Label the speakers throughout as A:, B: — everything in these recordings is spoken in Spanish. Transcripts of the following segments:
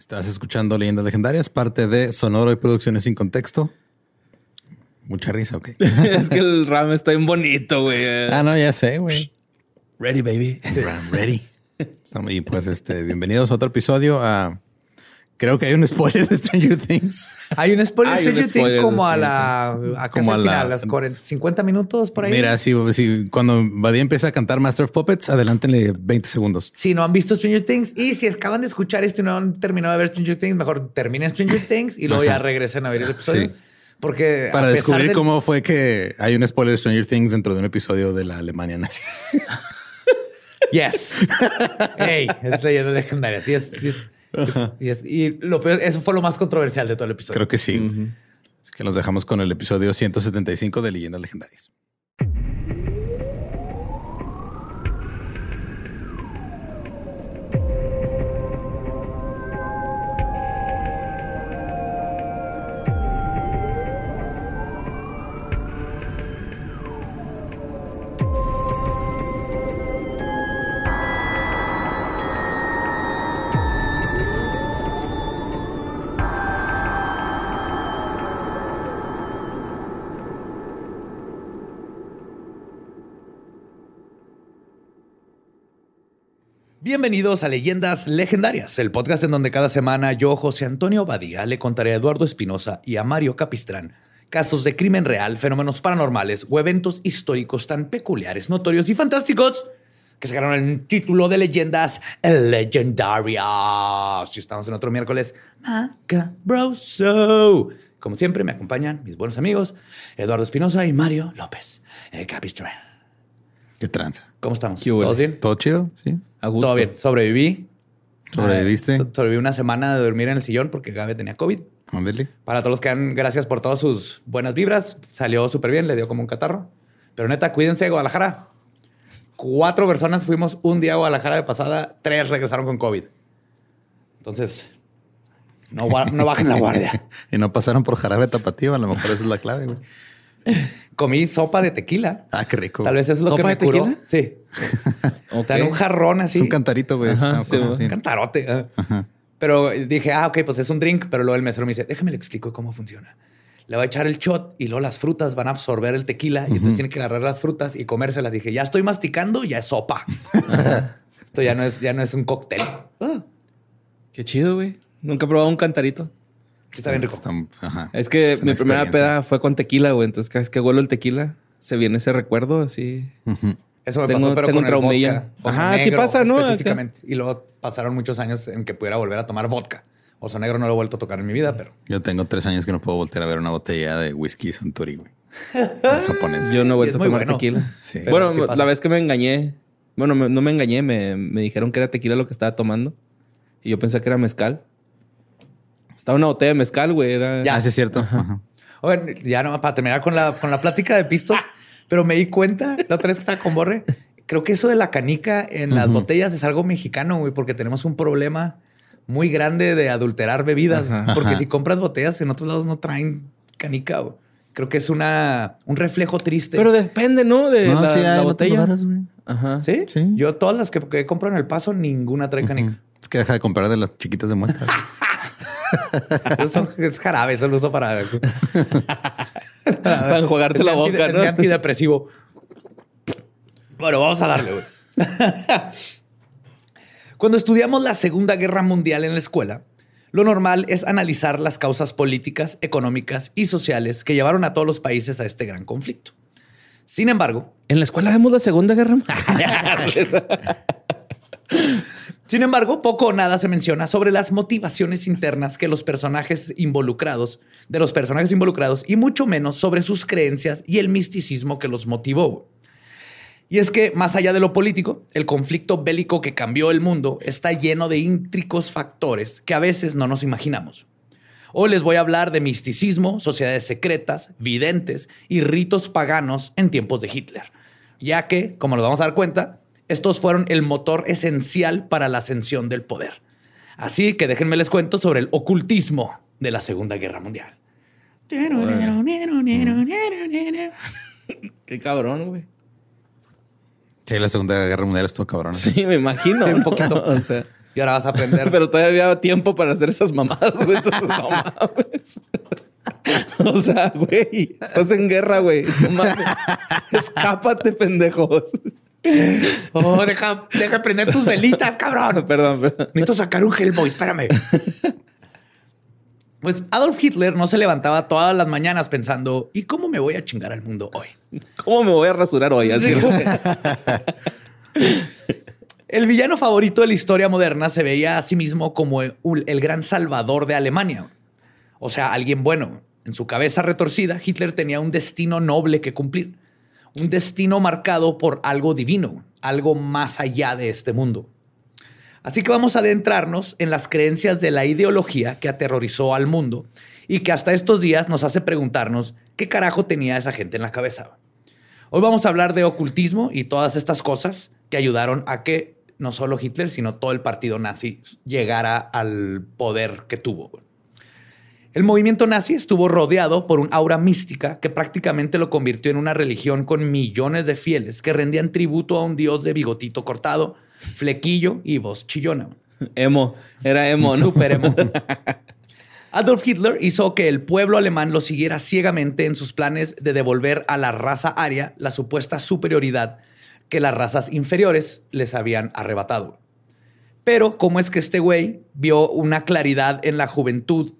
A: Estás escuchando Leyendas Legendarias, parte de Sonoro y Producciones sin Contexto. Mucha risa, ok.
B: es que el RAM está bien bonito, güey.
A: Ah, no, ya sé, güey.
B: Ready, baby.
A: RAM ready. Y pues, este, bienvenidos a otro episodio. A, creo que hay un spoiler de Stranger Things.
C: Hay un spoiler de Stranger Things como a la, a
A: Como a la-
C: final, las 40, 50 minutos por ahí.
A: Mira, si, si cuando Badía empieza a cantar Master of Puppets, adelántenle 20 segundos.
C: Si no han visto Stranger Things y si acaban de escuchar esto y no han terminado de ver Stranger Things, mejor terminen Stranger Things y luego ya regresen a ver el episodio.
A: Sí.
C: Porque a
A: Para
C: pesar
A: descubrir
C: del-
A: cómo fue que hay un spoiler de Stranger Things dentro de un episodio de la Alemania nazi.
C: Yes. Hey, es leyenda legendaria. Sí es, sí es. Y, es- y lo peor, eso fue lo más controversial de todo el episodio.
A: Creo que sí. Es que los dejamos con el episodio 175 de Leyendas Legendarias.
C: Bienvenidos a Leyendas Legendarias, el podcast en donde cada semana yo, José Antonio Badía, le contaré a Eduardo Espinosa y a Mario Capistrán casos de crimen real, fenómenos paranormales o eventos históricos tan peculiares, notorios y fantásticos que se ganaron el título de Leyendas Legendarias. Y estamos en otro miércoles. Como siempre, me acompañan mis buenos amigos Eduardo Espinosa y Mario López el Capistrán.
A: Qué tranza.
C: ¿Cómo estamos? ¿Todos bien?
A: ¿Todo chido? Sí.
B: A gusto.
C: Todo bien. Sobreviví.
A: ¿Sobreviviste?
C: Eh, so- sobreviví una semana de dormir en el sillón porque Gabe tenía COVID.
A: Ándale.
C: Para todos los que dan gracias por todas sus buenas vibras. Salió súper bien, le dio como un catarro. Pero neta, cuídense de Guadalajara. Cuatro personas fuimos un día a Guadalajara de pasada, tres regresaron con COVID. Entonces, no, no bajen la guardia.
A: Y no pasaron por jarabe tapatío, a lo mejor esa es la clave, güey.
C: Comí sopa de tequila.
A: Ah, qué rico.
C: Tal vez eso es lo que
B: ¿Sopa
C: me
B: de
C: curó.
B: tequila?
C: Sí.
B: Ok.
C: Te dan un jarrón así.
A: Es un cantarito, güey. es
B: Ajá,
A: una
B: sí,
A: cosa
B: güey.
A: así.
C: Un cantarote. ah. Pero dije, ah, ok, pues es un drink. Pero luego el mesero me dice, déjame le explico cómo funciona. Le va a echar el shot y luego las frutas van a absorber el tequila y entonces tiene que agarrar las frutas y comérselas. Dije, ya estoy masticando, ya es sopa. Esto ya no es, ya no es un cóctel. Ah,
B: Qué chido, güey. Nunca he probado un cantarito.
C: Está bien rico.
A: Está- ajá.
B: Es que
A: Es
B: mi primera peda fue con tequila, güey. Entonces, cada vez que huelo el tequila, se viene ese recuerdo así.
C: Eso me
B: Tengo-
C: pasó, pero
B: tengo
C: con el vodka. Oso
B: Ajá, sí pasa, ¿no?
C: Específicamente. Y luego pasaron muchos años en que pudiera volver a tomar vodka. Oso negro no lo he vuelto a tocar en mi vida, pero
A: Yo tengo tres años que no puedo voltear a ver una botella de whisky Suntory, güey. Japonés.
B: Yo no he vuelto a tomar
C: bueno.
B: tequila.
A: Sí.
B: Bueno,
C: sí
B: la vez que me engañé, bueno, me- no me engañé, me, me dijeron que era tequila lo que estaba tomando. Y yo pensé que era mezcal. Estaba una botella de mezcal, güey. Era...
C: Ya.
A: Sí es cierto. Ajá.
C: Oigan, ya no, para terminar con la, con la plática de pistos, pero me di cuenta la otra vez que estaba con Borre. Creo que eso de la canica en las botellas es algo mexicano, güey, porque tenemos un problema muy grande de adulterar bebidas.
B: Ajá.
C: Porque
A: Ajá.
C: si compras botellas en otros lados no traen canica. güey. Creo que es una, un reflejo triste.
B: Pero depende, ¿no? De
A: No,
B: la,
A: sí,
B: botella.
A: lugares.
B: Ajá.
C: ¿Sí?
A: Sí.
C: Yo todas las que, que compro en el paso, ninguna trae canica.
A: Es que deja de comprar de las chiquitas de muestra.
C: Eso es jarabe, eso lo uso para...
B: Para enjuagarte la
C: Es
B: boca, ¿no?
C: antidepresivo. Bueno, vamos a darle, güey. Cuando estudiamos la Segunda Guerra Mundial en la escuela, lo normal es analizar las causas políticas, económicas y sociales que llevaron a todos los países a este gran conflicto. Sin embargo,
B: En la escuela vemos la Segunda Guerra Mundial.
C: Sin embargo, poco o nada se menciona sobre las motivaciones internas que los personajes involucrados, de los personajes involucrados, y mucho menos sobre sus creencias y el misticismo que los motivó. Y es que, más allá de lo político, el conflicto bélico que cambió el mundo está lleno de íntricos factores que a veces no nos imaginamos. Hoy les voy a hablar de misticismo, sociedades secretas, videntes y ritos paganos en tiempos de Hitler, ya que, como nos vamos a dar cuenta, estos fueron el motor esencial para la ascensión del poder. Así que déjenme les cuento sobre el ocultismo de la Segunda Guerra Mundial.
B: Qué cabrón, güey.
A: Sí, la Segunda Guerra Mundial estuvo cabrón.
B: Sí, me imagino.
C: Un poquito.
B: o sea,
C: Y ahora vas a aprender.
B: Pero todavía había tiempo para hacer esas mamadas, güey. Entonces, no mames. O sea, güey, estás en guerra, güey. No mames. Escápate, pendejos.
C: Oh, deja, deja prender tus velitas, cabrón.
B: Perdón, perdón.
C: Necesito sacar un Hellboy, espérame. Pues Adolf Hitler no se levantaba todas las mañanas pensando, ¿y cómo me voy a chingar al mundo hoy?
B: ¿Cómo me voy a rasurar hoy? Así.
C: El villano favorito de la historia moderna se veía a sí mismo como el, el gran salvador de Alemania. O sea, alguien bueno. En su cabeza retorcida, Hitler tenía un destino noble que cumplir. Un destino marcado por algo divino, algo más allá de este mundo. Así que vamos a adentrarnos en las creencias de la ideología que aterrorizó al mundo y que hasta estos días nos hace preguntarnos qué carajo tenía esa gente en la cabeza. Hoy vamos a hablar de ocultismo y todas estas cosas que ayudaron a que no solo Hitler, sino todo el partido nazi llegara al poder que tuvo. El movimiento nazi estuvo rodeado por un aura mística que prácticamente lo convirtió en una religión con millones de fieles que rendían tributo a un dios de bigotito cortado, flequillo y voz chillona.
B: Emo. Era emo, ¿no?
C: Super emo. Adolf Hitler hizo que el pueblo alemán lo siguiera ciegamente en sus planes de devolver a la raza aria la supuesta superioridad que las razas inferiores les habían arrebatado. Pero, ¿cómo es que este güey vio una claridad en la juventud?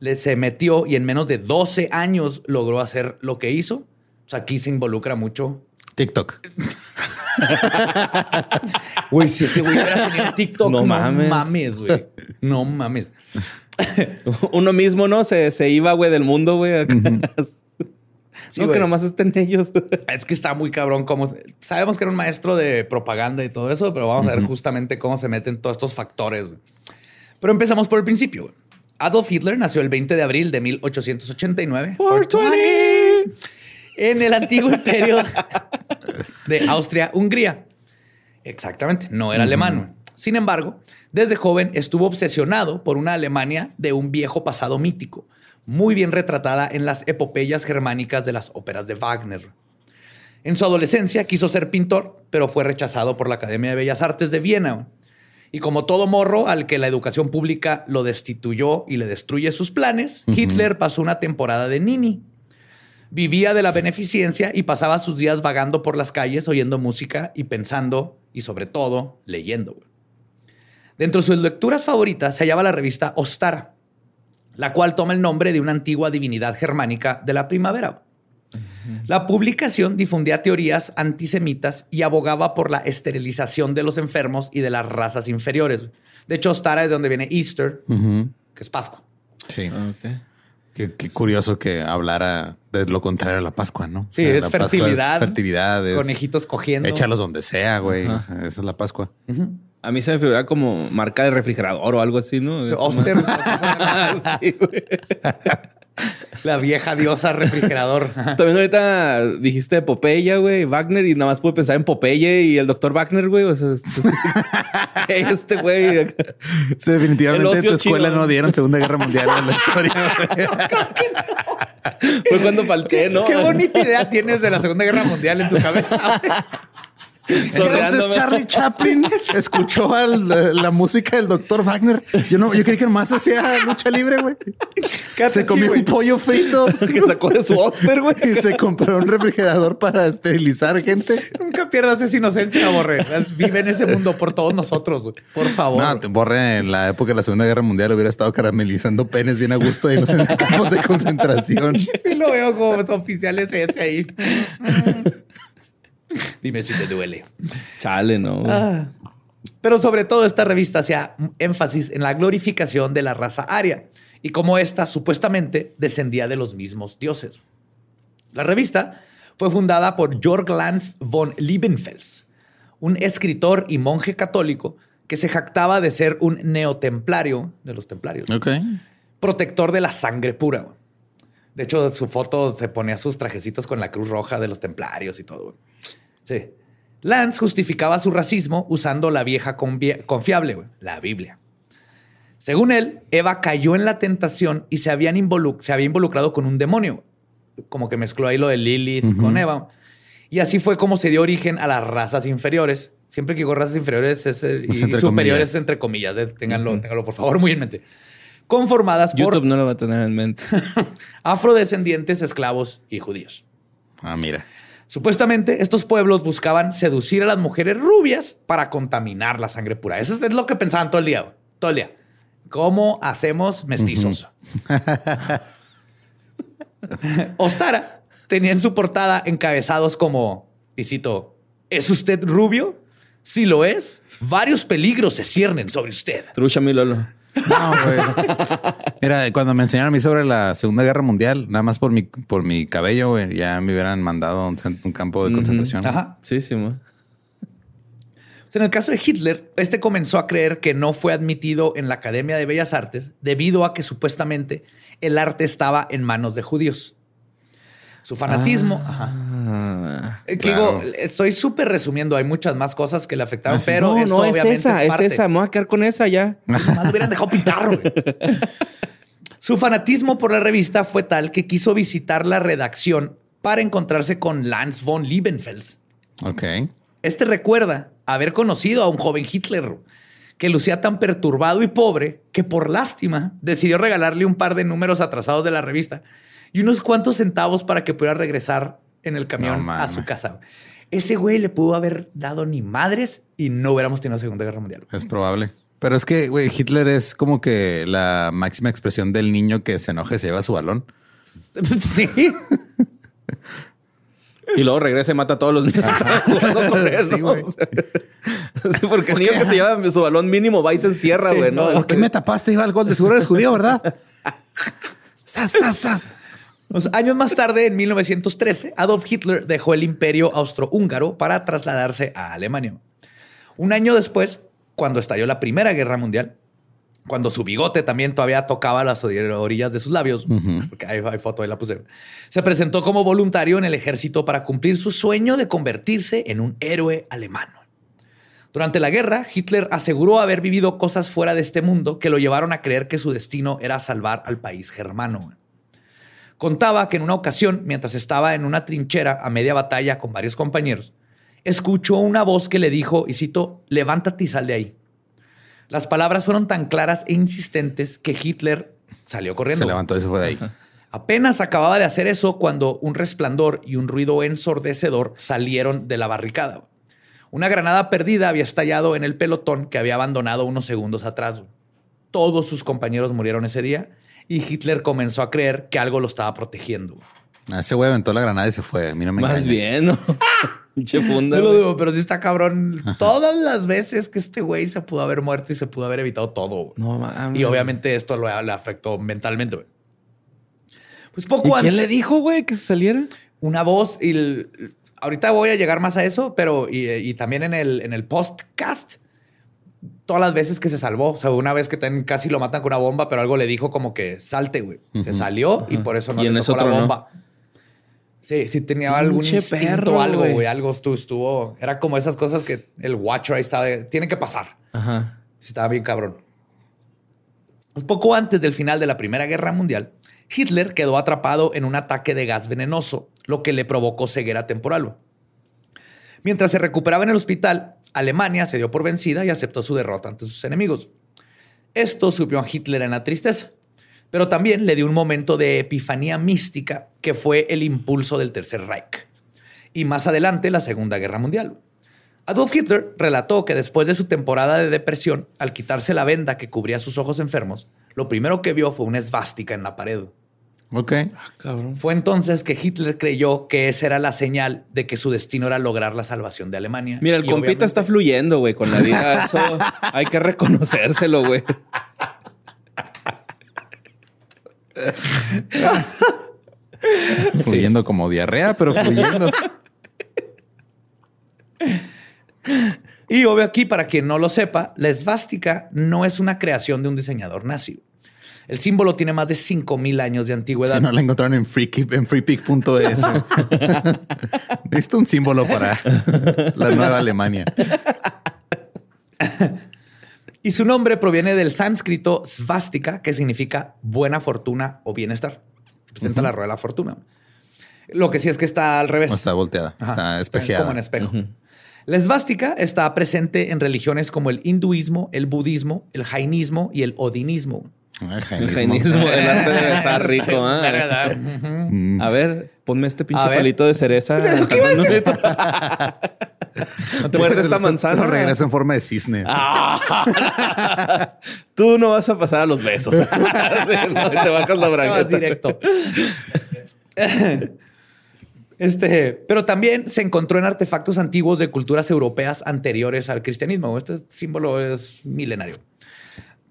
C: Le se metió y en menos de 12 años logró hacer lo que hizo. O sea, aquí se involucra mucho.
A: TikTok.
C: Güey, si ese güey hubiera tenido TikTok,
B: No
C: no,
B: mames.
C: mames, güey. No mames.
B: Uno mismo, ¿no? Se, se iba, güey, del mundo, güey.
C: Sí,
B: no,
C: güey.
B: que nomás estén ellos.
C: Es que está muy cabrón cómo... Sabemos que era un maestro de propaganda y todo eso, pero vamos a ver justamente cómo se meten todos estos factores. güey. Pero empezamos por el principio. güey. Adolf Hitler nació el 20 de abril de 1889
B: 420.
C: en el antiguo imperio de Austria-Hungría. Exactamente, no era alemán. Sin embargo, desde joven estuvo obsesionado por una Alemania de un viejo pasado mítico, muy bien retratada en las epopeyas germánicas de las óperas de Wagner. En su adolescencia quiso ser pintor, pero fue rechazado por la Academia de Bellas Artes de Viena. Y como todo morro al que la educación pública lo destituyó y le destruye sus planes, Hitler pasó una temporada de nini. Vivía de la beneficencia y pasaba sus días vagando por las calles oyendo música y pensando y sobre todo leyendo. Dentro de sus lecturas favoritas se hallaba la revista Ostara, la cual toma el nombre de una antigua divinidad germánica de la primavera. La publicación difundía teorías antisemitas y abogaba por la esterilización de los enfermos y de las razas inferiores. De hecho, Ostara es de donde viene Easter, que es Pascua.
A: Sí.
B: Ok.
A: Qué, qué curioso que hablara de lo contrario a la Pascua, ¿no?
C: Sí, es
A: la
C: fertilidad,
A: fertilidad. es-
C: Conejitos cogiendo.
A: Échalos donde sea, güey. O sea, esa es la Pascua.
B: A mí se me figuraba como marca de refrigerador o algo así, ¿no?
C: Oster,
B: Sí, güey.
C: la vieja diosa refrigerador.
B: También ahorita dijiste Popeye, güey, Wagner, y nada más pude pensar en Popeye y el doctor Wagner, güey. O sea, este, este güey.
A: Sí, definitivamente en tu escuela no dieron Segunda Guerra Mundial en la historia. güey.
B: Fue cuando falté, ¿no?
C: Qué bonita idea tienes de la Segunda Guerra Mundial en tu cabeza.
A: Entonces. Charlie Chaplin escuchó al- la, música del doctor Wagner. Yo no, yo creí que nomás hacía lucha libre, güey. Se comió un pollo frito
B: que sacó de su Oster, güey.
A: y se compró un refrigerador para esterilizar gente.
C: Nunca pierdas esa inocencia, Borre. Vive en ese mundo por todos nosotros, güey. Por favor.
A: No, te borre en la época de la Segunda Guerra Mundial hubiera estado caramelizando penes bien a gusto y no en campos de concentración.
C: Sí lo veo como oficiales ese ahí. Dime si te duele.
B: Chale, no.
C: Ah. Pero sobre todo esta revista hacía énfasis en la glorificación de la raza aria y cómo ésta supuestamente descendía de los mismos dioses. La revista fue fundada por Georg Lanz von Liebenfels, un escritor y monje católico que se jactaba de ser un neotemplario de los templarios, protector de la sangre pura. De hecho, su foto se ponía sus trajecitos con la cruz roja de los templarios y todo. Sí. Lance justificaba su racismo usando la vieja confiable, la Biblia. Según él, Eva cayó en la tentación y se, habían se había involucrado con un demonio. Como que mezcló ahí lo de Lilith con Eva. Y así fue como se dio origen a las razas inferiores, Siempre que digo razas inferiores es, eh,
A: Pues
C: y
A: entre
C: superiores
A: comillas.
C: entre comillas. eh, Ténganlo, ténganlo por favor muy en mente. Conformadas por
B: YouTube no lo va a tener en mente.
C: afrodescendientes, esclavos y judíos.
A: Ah, mira.
C: Supuestamente, estos pueblos buscaban seducir a las mujeres rubias para contaminar la sangre pura. Eso es lo que pensaban todo el día, güey. todo el día. ¿Cómo hacemos mestizos? Ostara tenía en su portada encabezados como, y cito, ¿es usted rubio? Si lo es, varios peligros se ciernen sobre usted.
B: Trucha mi Lolo.
A: No, güey. Mira, cuando me enseñaron a mí sobre la Segunda Guerra Mundial, nada más por mi, por mi cabello, güey, ya me hubieran mandado a un, campo de concentración.
C: Ajá.
B: Sí, sí,
C: sea, en el caso de Hitler, este comenzó a creer que no fue admitido en la Academia de Bellas Artes debido a que supuestamente el arte estaba en manos de judíos. Su fanatismo. ajá.
B: Ah.
C: Eh, que
A: claro.
C: digo, estoy súper resumiendo, hay muchas más cosas que le afectaron, pero
B: no,
C: esto
B: no, es
C: obviamente
B: esa,
C: es,
B: es,
C: parte.
B: esa. Me voy a quedar con esa ya.
C: Lo hubieran dejado pintar. Su fanatismo por la revista fue tal que quiso visitar la redacción para encontrarse con Lance von Liebenfels.
A: Ok.
C: Este recuerda haber conocido a un joven Hitler que lucía tan perturbado y pobre que por lástima decidió regalarle un par de números atrasados de la revista y unos cuantos centavos para que pudiera regresar en el camión
A: No
C: a su casa. Ese güey le pudo haber dado ni madres y no hubiéramos tenido Segunda Guerra Mundial.
A: Es probable. Pero es que, güey, Hitler es como que la máxima expresión del niño que se enoja y se lleva su balón.
C: Sí.
B: Y luego regresa y mata a todos los niños. porque el niño que se lleva su balón mínimo va y se encierra, güey.
C: no,
A: ¿Por qué me tapaste? Iba al gol. De seguro eres judío, ¿verdad? ¡Sas, sas, sas!
C: Años más tarde, en 1913, Adolf Hitler dejó el imperio austrohúngaro para trasladarse a Alemania. Un año después, cuando estalló la Primera Guerra Mundial, cuando su bigote también todavía tocaba las orillas de sus labios, porque hay, hay foto, ahí la puse, se presentó como voluntario en el ejército para cumplir su sueño de convertirse en un héroe alemán. Durante la guerra, Hitler aseguró haber vivido cosas fuera de este mundo que lo llevaron a creer que su destino era salvar al país germano. Contaba que en una ocasión, mientras estaba en una trinchera a media batalla con varios compañeros, escuchó una voz que le dijo, y cito, levántate y sal de ahí. Las palabras fueron tan claras e insistentes que Hitler salió corriendo.
A: Se levantó y se fue de ahí.
C: Apenas acababa de hacer eso cuando un resplandor y un ruido ensordecedor salieron de la barricada. Una granada perdida había estallado en el pelotón que había abandonado unos segundos atrás. Todos sus compañeros murieron ese día y Hitler comenzó a creer que algo lo estaba protegiendo.
A: Ah, Ese güey aventó la granada y se fue. A mí no me
B: Más
A: engaña.
B: bien, ¿no? Pinche funda.
C: No lo
B: güey.
C: digo, pero sí está cabrón. Todas las veces que este güey se pudo haber muerto y se pudo haber evitado todo.
B: No mames.
C: Y obviamente esto lo, le afectó mentalmente. güey. Pues
B: ¿Y
C: poco antes.
B: quién le dijo, güey, que se saliera?
C: una voz y el- ahorita voy a llegar más a eso, pero y, y también en el, en el postcast, todas las veces que se salvó, o sea, una vez que casi lo matan con una bomba, pero algo le dijo como que salte, güey. Se salió y por eso no
B: Y
C: le tocó la
B: no.
C: bomba. Sí, sí tenía algún instinto
B: perro,
C: algo,
B: güey.
C: Algo estuvo, estuvo- Era como esas cosas que el Watcher ahí de, tiene que pasar.
B: Ajá.
C: Sí, estaba bien cabrón. Poco antes del final de la Primera Guerra Mundial, Hitler quedó atrapado en un ataque de gas venenoso, lo que le provocó ceguera temporal. Mientras se recuperaba en el hospital, Alemania se dio por vencida y aceptó su derrota ante sus enemigos. Esto subió a Hitler en la tristeza, pero también le dio un momento de epifanía mística que fue el impulso del Tercer Reich y más adelante la Segunda Guerra Mundial. Adolf Hitler relató que después de su temporada de depresión, al quitarse la venda que cubría sus ojos enfermos, lo primero que vio fue una esvástica en la pared.
A: Ok.
B: Cabrón.
C: Fue entonces que Hitler creyó que esa era la señal de que su destino era lograr la salvación de Alemania.
B: Mira, el
C: Y
B: compita
C: obviamente-
B: está fluyendo, güey, con la vida. Eso hay que reconocérselo, güey.
A: Fluyendo como diarrea, pero fluyendo.
C: Y obvio aquí, para quien no lo sepa, la esvástica no es una creación de un diseñador nazi. El símbolo tiene más de 5000 años de antigüedad.
A: Si no la encontraron en, freaky- en freepick.es. Necesito un símbolo para la nueva Alemania.
C: Y su nombre proviene del sánscrito svástica, que significa buena fortuna o bienestar. Representa la rueda de la fortuna. Lo que sí es que está al revés.
A: No está volteada,
C: Ajá,
A: está espejeada.
C: Como en espejo. La esvástica está presente en religiones como el hinduismo, el budismo, el jainismo y el odinismo.
A: El
B: El
A: jainismo.
B: el arte de estar rico. ¿ah?
A: Mm.
B: A ver, ponme este pinche palito de cereza.
C: ¿Qué iba a decir?
B: No te muerdes esta manzana.
A: Lo regresa en forma de cisne.
B: Tú no vas a pasar a los besos. Sí, no, te bajas la bragueta.
C: directo. Este, pero también se encontró en artefactos antiguos de culturas europeas anteriores al cristianismo. Este símbolo es milenario.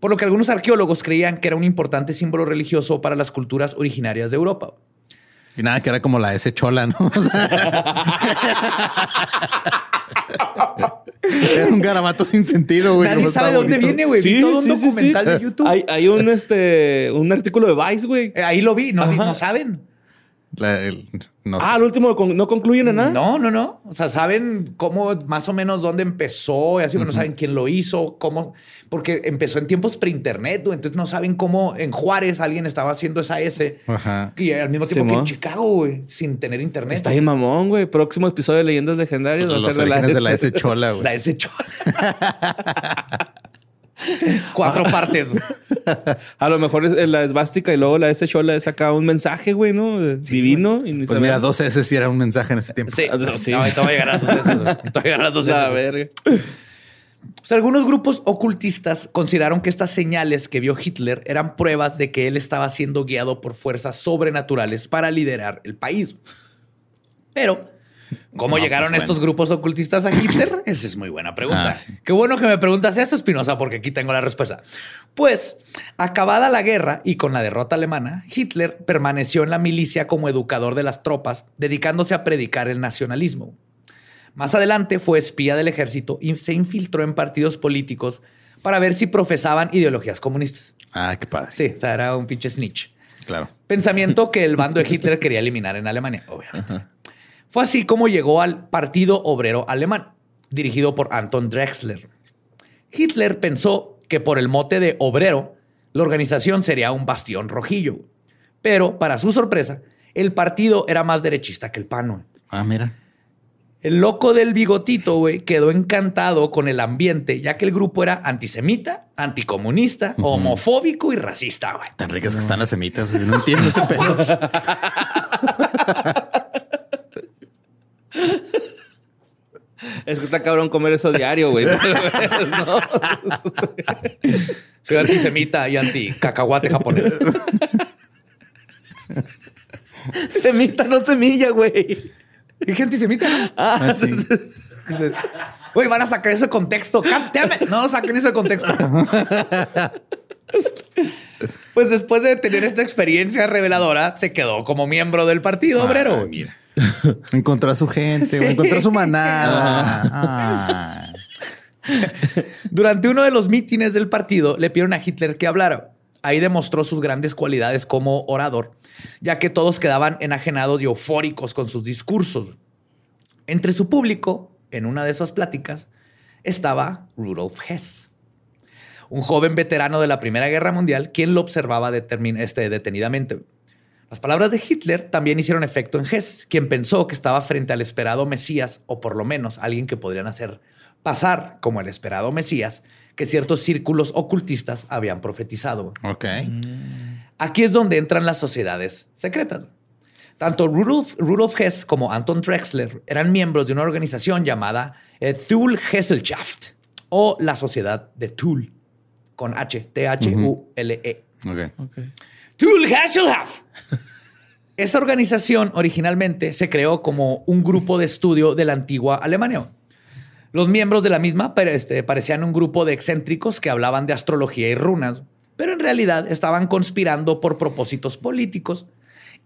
C: Por lo que algunos arqueólogos creían que era un importante símbolo religioso para las culturas originarias de Europa.
A: Y nada, que era como la S chola, ¿no? O sea, era un garabato sin sentido, güey.
C: Nadie sabe de dónde viene, güey. Vi todo un documental de YouTube.
B: Hay, hay un, este, un artículo de Vice, güey.
C: Eh, Ahí lo vi, no, no saben.
A: La- el- no sé.
B: Ah, al último con- no concluyen en nada.
C: No, no, no. O sea, saben cómo más o menos dónde empezó y así, pero no saben quién lo hizo, cómo, porque empezó en tiempos pre-internet, güey. entonces no saben cómo en Juárez alguien estaba haciendo esa S
A: Ajá.
C: y al mismo tiempo que en Chicago, güey, sin tener internet.
B: Está bien mamón, güey. Próximo episodio de Leyendas Legendarias va a
A: Los
B: ser de la,
A: de la S chola, güey.
C: La S chola. Cuatro partes.
B: A lo mejor es la esvástica y luego la S chola es acá un mensaje, güey, ¿no? Divino. y
A: Pues mira, dos S sí era un mensaje en ese tiempo.
C: Sí,
B: Ah, sí.
C: No, ahorita voy a llegar a dos S, voy a llegar a las dos S,
B: A ver.
C: Pues algunos grupos ocultistas consideraron que estas señales que vio Hitler eran pruebas de que él estaba siendo guiado por fuerzas sobrenaturales para liderar el país. Pero, ¿cómo
A: No,
C: llegaron
A: pues,
C: estos
A: bueno.
C: grupos ocultistas a Hitler? Esa es muy buena pregunta.
A: Ah, sí.
C: Qué bueno que me preguntas eso, Espinosa, porque aquí tengo la respuesta. Pues, acabada la guerra y con la derrota alemana, Hitler permaneció en la milicia como educador de las tropas, dedicándose a predicar el nacionalismo. Más adelante fue espía del ejército y se infiltró en partidos políticos para ver si profesaban ideologías comunistas.
A: Ah, qué padre.
C: Sí, o sea, era un pinche snitch.
A: Claro.
C: Pensamiento que el bando de Hitler quería eliminar en Alemania, obviamente. Fue así como llegó al Partido Obrero Alemán, dirigido por Anton Drexler. Hitler pensó que por el mote de obrero, la organización sería un bastión rojillo. Pero, para su sorpresa, el partido era más derechista que el PAN.
A: Ah, mira.
C: El loco del bigotito, güey, quedó encantado con el ambiente, ya que el grupo era antisemita, anticomunista, homofóbico y racista, güey.
A: Tan ricas que están las semitas, güey. No entiendo ese pedo.
B: Es que está cabrón comer eso diario, güey. No.
C: Soy antisemita y anti cacahuate japonés.
B: Semita, no semilla, güey.
C: Dije antisemita, ¿no?
A: Ah, sí.
C: Güey, van a sacar eso de contexto. God. No saquen eso de contexto. Pues después de tener esta experiencia reveladora, se quedó como miembro del Partido Obrero.
A: Ah, mira. Encontró a su gente.
C: Sí.
A: Encontró a su manada. Ah.
C: Durante uno de los mítines del partido, le pidieron a Hitler que hablara. Ahí demostró sus grandes cualidades como orador, ya que todos quedaban enajenados y eufóricos con sus discursos. Entre su público, en una de esas pláticas, estaba Rudolf Hess, un joven veterano de la Primera Guerra Mundial, quien lo observaba este, detenidamente. Las palabras de Hitler también hicieron efecto en Hess, quien pensó que estaba frente al esperado Mesías, o por lo menos alguien que podrían hacer pasar como el esperado Mesías que ciertos círculos ocultistas habían profetizado.
A: Ok.
C: Aquí es donde entran las sociedades secretas. Tanto Rudolf, Rudolf Hess como Anton Drexler eran miembros de una organización llamada eh, Thule Gesellschaft o la Sociedad de Thule, con H, T-H-U-L-E.
A: Ok.
C: Thule Gesellschaft. Esa organización originalmente se creó como un grupo de estudio de la antigua Alemania. Los miembros de la misma este, parecían un grupo de excéntricos que hablaban de astrología y runas, pero en realidad estaban conspirando por propósitos políticos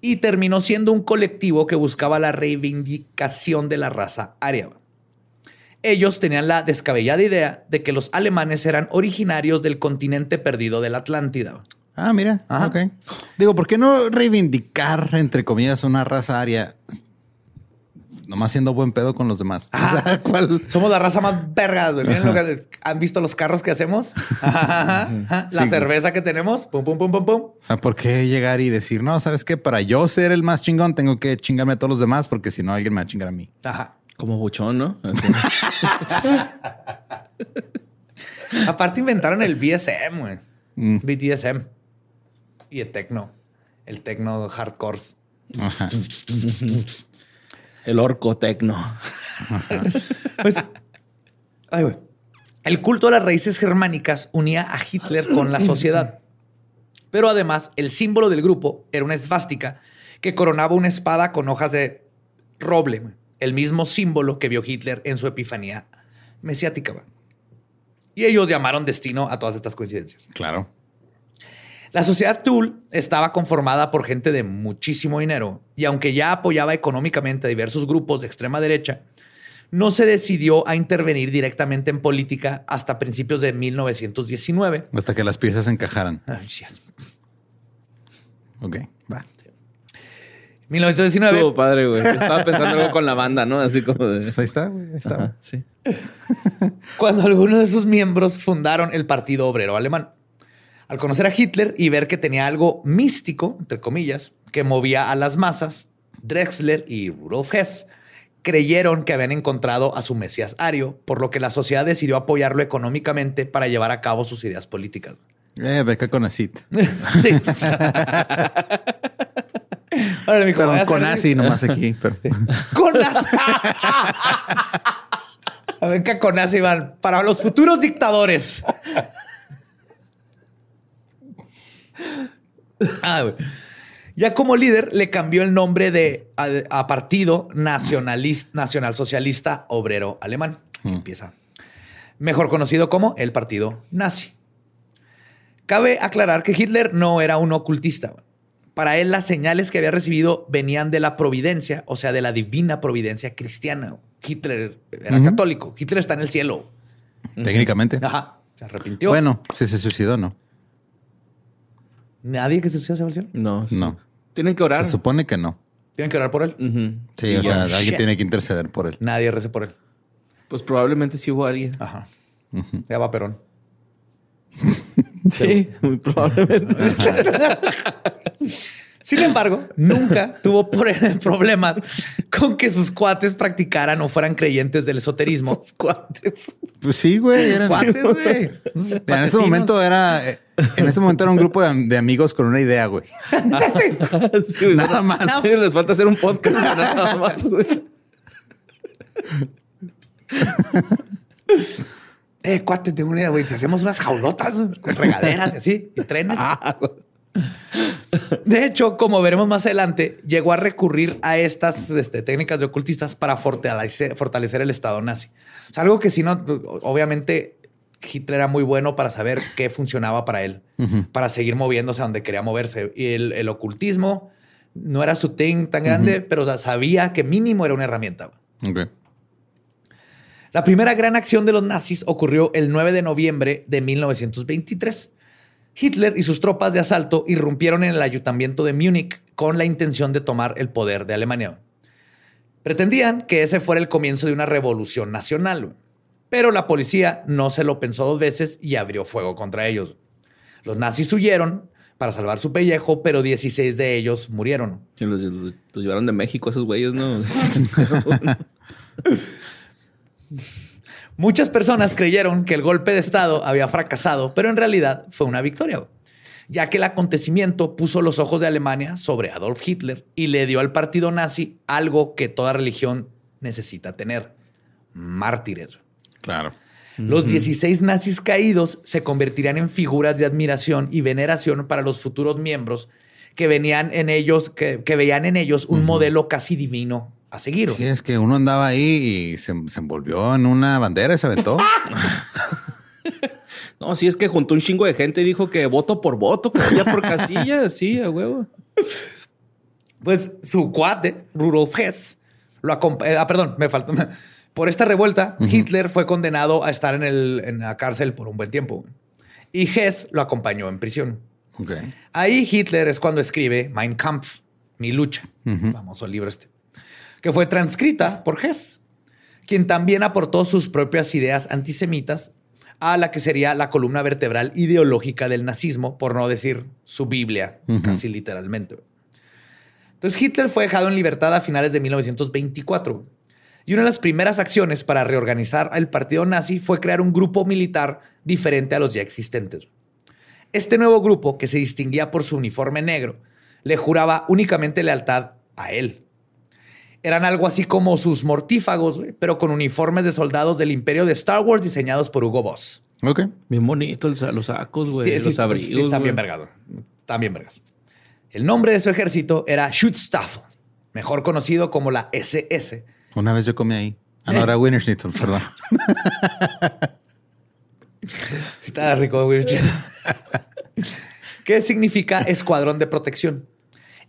C: y terminó siendo un colectivo que buscaba la reivindicación de la raza aria. Ellos tenían la descabellada idea de que los alemanes eran originarios del continente perdido de la Atlántida.
A: Ah, mira.
C: Ajá.
A: Ok. Digo, ¿por qué no reivindicar, entre comillas, una raza aria? Nomás siendo buen pedo con los demás.
C: Ah.
A: O sea, ¿cuál?
C: Somos la raza más vergas, güey. Miren lo que han visto los carros que hacemos. Ajá, ajá. La
A: Sí.
C: cerveza que tenemos. Pum, pum, pum, pum, pum.
A: O sea, ¿por qué llegar y decir, no, sabes qué? Para yo ser el más chingón, tengo que chingarme a todos los demás, porque si no, alguien me va a chingar a mí.
C: Ajá.
B: Como buchón, ¿no?
C: Aparte inventaron el BSM, güey. BDSM. Y el techno. El techno hardcore.
B: El orco tecno.
C: Pues, ay, güey. El culto a las raíces germánicas unía a Hitler con la sociedad. Pero además, el símbolo del grupo era una esvástica que coronaba una espada con hojas de roble, el mismo símbolo que vio Hitler en su epifanía mesiática. Y ellos llamaron destino a todas estas coincidencias.
A: Claro.
C: La sociedad Tool estaba conformada por gente de muchísimo dinero y aunque ya apoyaba económicamente a diversos grupos de extrema derecha, no se decidió a intervenir directamente en política hasta principios de 1919.
A: Hasta que las piezas encajaran.
C: Ay, yes.
A: Ok, va.
C: 1919.
B: Estuvo padre, güey. Estaba pensando algo con la banda, ¿no? Así como de.
A: Pues ahí está, güey. Ahí está.
B: Ajá, sí.
C: cuando algunos de sus miembros fundaron el Partido Obrero Alemán. Al conocer a Hitler y ver que tenía algo místico, entre comillas, que movía a las masas, Drexler y Rudolf Hess creyeron que habían encontrado a su Mesías Ario, por lo que la sociedad decidió apoyarlo económicamente para llevar a cabo sus ideas políticas.
A: Eh, beca con
C: sí. Ahora, mijo, a
A: Con, acid nomás aquí. Pero...
C: Con nazi. A ver qué con nazi van para los futuros dictadores. Ah, güey. Ya como líder le cambió el nombre de a, a Partido Nacionalista, Nacional Socialista Obrero Alemán. Aquí Empieza. Mejor conocido como el Partido Nazi. Cabe aclarar que Hitler no era un ocultista. Para él las señales que había recibido venían de la providencia, o sea, de la divina providencia cristiana. Hitler era católico. Hitler está en el cielo.
A: Técnicamente.
C: Ajá. Se arrepintió.
A: Bueno, si se suicidó, ¿no.
C: Nadie que se suicida se va al cielo.
B: No. sí.
A: No.
B: Tienen que orar.
A: Se supone que no.
C: Tienen que orar por él.
A: Sí,
B: Y
A: o sea, alguien
C: Shit.
A: tiene que interceder por él.
C: Nadie rece por él.
B: Pues probablemente sí hubo alguien.
C: Ajá. Ya va Perón.
B: Sí, muy probablemente.
C: Sin embargo, nunca tuvo problemas con que sus cuates practicaran o fueran creyentes del esoterismo.
B: cuates.
A: Pues sí, güey. eran-
C: Cuates, güey.
A: En este
C: Cuatecinos.
A: momento era, eh, en este momento era un grupo de, de amigos con una idea, güey.
B: Sí, güey,
A: Nada
B: no-
A: más.
B: Sí, les falta hacer un podcast. Nada más, güey.
C: Eh, cuate, tengo una idea, güey. Si hacemos unas jaulotas güey, con regaderas y así, y trenes. De hecho, como veremos más adelante, llegó a recurrir a estas este, técnicas de ocultistas para fortalecer, fortalecer el Estado nazi. O sea, algo que si no, obviamente Hitler era muy bueno para saber qué funcionaba para él, para seguir moviéndose a donde quería moverse. Y el, el ocultismo no era su thing tan grande, pero o sea, sabía que mínimo era una herramienta. La primera gran acción de los nazis ocurrió el 9 de noviembre de 1923. Hitler y sus tropas de asalto irrumpieron en el ayuntamiento de Múnich con la intención de tomar el poder de Alemania. Pretendían que ese fuera el comienzo de una revolución nacional, pero la policía no se lo pensó dos veces y abrió fuego contra ellos. Los nazis huyeron para salvar su pellejo, pero 16 de ellos murieron.
B: Los- los llevaron de México esos güeyes, ¿no?
C: Muchas personas creyeron que el golpe de Estado había fracasado, pero en realidad fue una victoria, ya que el acontecimiento puso los ojos de Alemania sobre Adolf Hitler y le dio al partido nazi algo que toda religión necesita tener, mártires.
A: Claro.
C: Los 16 nazis caídos se convertirían en figuras de admiración y veneración para los futuros miembros que venían en ellos, que, que veían en ellos un modelo casi divino a seguir.
A: Sí, es que uno andaba ahí y se, se envolvió en una bandera y se aventó.
B: No, sí, es que juntó un chingo de gente y dijo que voto por voto, casilla por casilla. Sí, a huevo.
C: Pues su cuate, Rudolf Hess, lo acompa- eh, ah, perdón, me faltó. Por esta revuelta, Hitler fue condenado a estar en, el, en la cárcel por un buen tiempo. Y Hess lo acompañó en prisión.
A: Ok.
C: Ahí Hitler es cuando escribe Mein Kampf, Mi lucha, famoso libro este, que fue transcrita por Hess, quien también aportó sus propias ideas antisemitas a la que sería la columna vertebral ideológica del nazismo, por no decir su Biblia, casi literalmente. Entonces Hitler fue dejado en libertad a finales de 1924 Y una de las primeras acciones para reorganizar el partido nazi fue crear un grupo militar diferente a los ya existentes. Este nuevo grupo, que se distinguía por su uniforme negro, le juraba únicamente lealtad a él. Eran algo así como sus mortífagos, pero con uniformes de soldados del imperio de Star Wars diseñados por Hugo Boss.
A: Ok.
B: Bien bonito los sacos, güey.
C: Sí,
B: los
C: sí,
B: abrigos.
C: sí, están bien
B: güey.
C: vergados. Están bien vergas. El nombre de su ejército era Schutzstaffel, mejor conocido como la SS.
A: Una vez yo comí ahí. Ah, no, era Schnitzel, perdón.
C: Sí, está rico, güey. ¿Qué significa escuadrón de protección?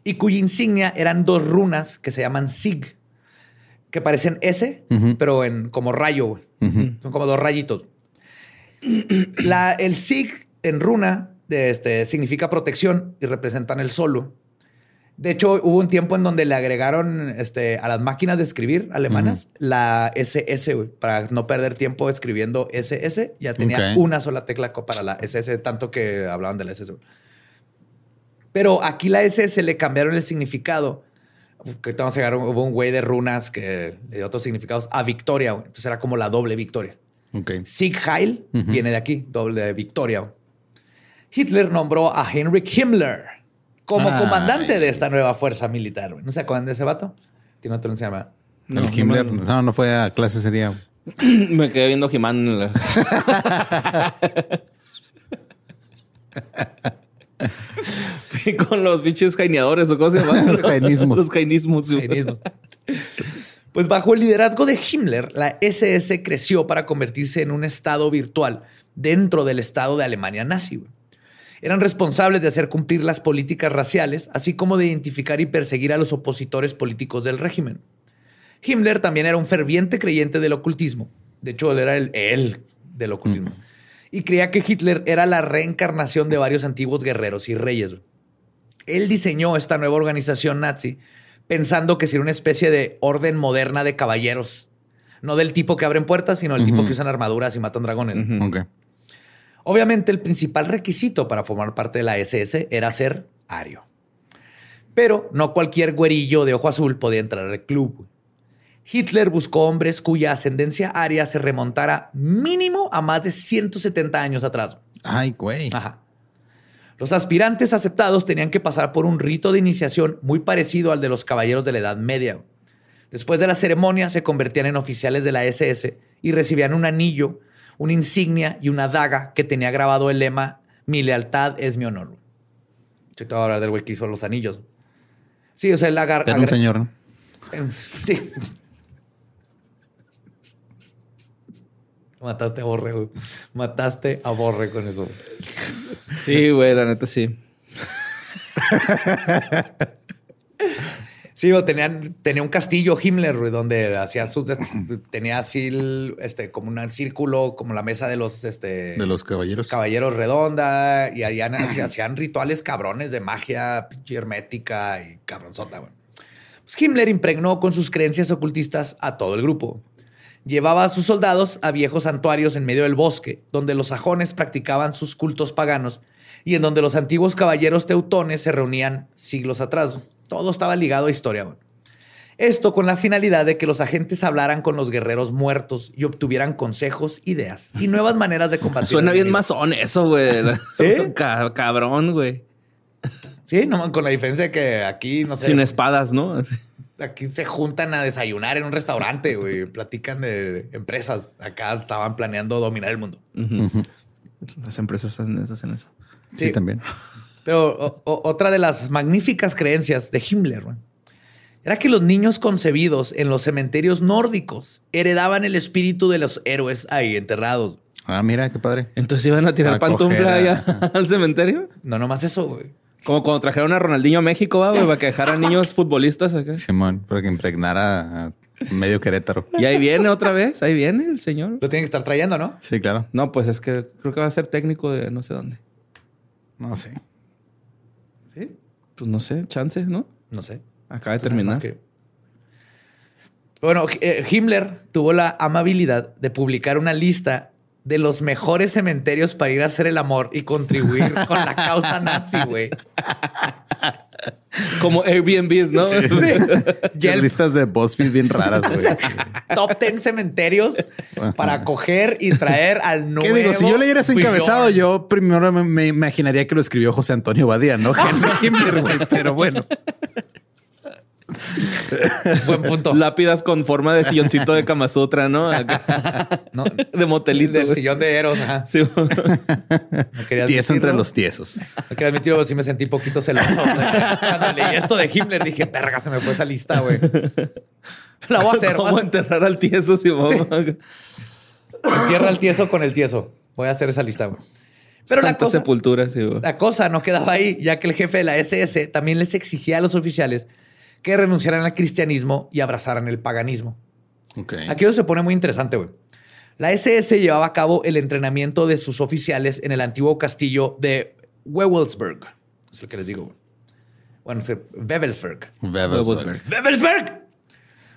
C: Y cuya insignia eran dos runas que se llaman SIG, que parecen S, pero en como rayo. Son como dos rayitos. La, el SIG en runa este, significa protección y representan el solo. De hecho, hubo un tiempo en donde le agregaron este, a las máquinas de escribir alemanas la SS, para no perder tiempo escribiendo SS. Ya tenía una sola tecla para la SS, tanto que hablaban de la SS. Pero aquí la SS le cambiaron el significado. Que vamos a llegar, hubo un güey de runas que le dio otros significados a victoria. güey. Entonces era como la doble victoria.
A: Ok.
C: Sieg Heil viene de aquí, doble de victoria. Hitler nombró a Heinrich Himmler como
A: Ay.
C: comandante de esta nueva fuerza militar. güey. ¿No se acuerdan de ese vato? Tiene otro que se llama.
B: No,
A: el Himmler,
B: no,
A: no fue a clase ese día.
B: Me quedé viendo Jimán. con los bichos jaineadores o cómo se llaman.
A: Los jainismos.
B: Los jainismos.
C: Pues bajo el liderazgo de Himmler, la SS creció para convertirse en un estado virtual dentro del estado de Alemania nazi. Eran responsables de hacer cumplir las políticas raciales, así como de identificar y perseguir a los opositores políticos del régimen. Himmler también era un ferviente creyente del ocultismo. De hecho, él era el, él del ocultismo. Y creía que Hitler era la reencarnación de varios antiguos guerreros y reyes. Él diseñó esta nueva organización nazi pensando que sería una especie de orden moderna de caballeros. No del tipo que abren puertas, sino el tipo que usan armaduras y matan dragones. Obviamente, el principal requisito para formar parte de la SS era ser ario. Pero no cualquier güerillo de ojo azul podía entrar al club. Hitler buscó hombres cuya ascendencia aria se remontara mínimo a más de 170 años atrás.
A: Ay, güey.
C: Ajá. Los aspirantes aceptados tenían que pasar por un rito de iniciación muy parecido al de los caballeros de la Edad Media. Después de la ceremonia se convertían en oficiales de la SS y recibían un anillo, una insignia y una daga que tenía grabado el lema Mi lealtad es mi honor. Yo te voy a hablar del güey que hizo los anillos. Sí, o sea, el agar...
A: Era un
C: agar-
A: señor, ¿no?
C: Sí. Mataste a Borre, güey. Mataste a Borre con eso.
B: Sí, güey, la neta sí.
C: Sí, o tenían, tenía un castillo Himmler, güey, donde hacía sus tenía así el, este, como un círculo, como la mesa de los este,
A: De los caballeros.
C: caballeros redonda, y harían, hacían, hacían rituales cabrones de magia pinche hermética y cabronzota, güey. Pues Himmler impregnó con sus creencias ocultistas a todo el grupo. Llevaba a sus soldados a viejos santuarios en medio del bosque, donde los sajones practicaban sus cultos paganos y en donde los antiguos caballeros teutones se reunían siglos atrás. Todo estaba ligado a historia. Esto con la finalidad de que los agentes hablaran con los guerreros muertos y obtuvieran consejos, ideas y nuevas maneras de combatir.
B: Suena bien masón eso, güey.
C: ¿Sí?
B: Ca- cabrón, güey.
C: Sí, no, con la diferencia de que aquí, no sé,
B: Sin espadas, ¿no?
C: Aquí se juntan a desayunar en un restaurante, güey. Platican de empresas. Acá estaban planeando dominar el mundo.
B: Las empresas hacen hacen eso.
A: Sí,
C: Sí.
A: también.
C: Pero o- o- otra de las magníficas creencias de Himmler güey, era que los niños concebidos en los cementerios nórdicos heredaban el espíritu de los héroes ahí enterrados.
A: Ah, mira, qué padre.
B: Entonces iban a tirar
A: A
B: pantufla allá al cementerio.
C: No nomás eso, güey.
B: Como cuando trajeron a Ronaldinho a México, va, güey, para que dejaran niños futbolistas acá.
A: Simón, para que impregnara a medio Querétaro.
B: Y ahí viene otra vez, ahí viene el señor.
C: Lo tienen que estar trayendo, ¿no?
A: Sí, claro.
B: No, pues es que creo que va a ser técnico de no sé dónde.
A: No sé.
C: Sí.
B: Pues no sé, chance, ¿no?
C: No sé.
B: Acaba de terminar.
C: que- Bueno, eh, Himmler tuvo la amabilidad de publicar una lista de los mejores cementerios para ir a hacer el amor y contribuir con la causa nazi, güey.
B: Como Airbnbs, ¿no?
A: Yelp. listas de BuzzFeed bien raras, güey.
C: Top 10 cementerios para coger y traer al nuevo. ¿Qué digo?
A: Si yo leyera ese encabezado, yo primero me, imaginaría que lo escribió José Antonio Badía, no Henry pero bueno.
C: Buen punto.
B: Lápidas con forma de silloncito de Kama Sutra, ¿no? De motelito.
C: Del sillón de Eros. Sí.
A: No Tieso entre los tiesos.
C: No quería admitirlo, sí me sentí poquito celoso. Cuando leí esto de Himmler, dije, perga, se me fue esa lista, güey. La voy a hacer.
B: Vamos a enterrar al tieso, si vamos.
C: Entierra al tieso con el tieso. Voy a hacer esa lista, güey. Pero la cosa,
B: sepultura, sí,
C: la cosa no quedaba ahí, ya que el jefe de la SS también les exigía a los oficiales que renunciaran al cristianismo y abrazaran el paganismo. Aquí se pone muy interesante, güey. La SS llevaba a cabo el entrenamiento de sus oficiales en el antiguo castillo de Wewelsburg. Es el que les digo. Güey. Bueno, Wewelsburg.
A: Wewelsburg.
C: Wewelsburg.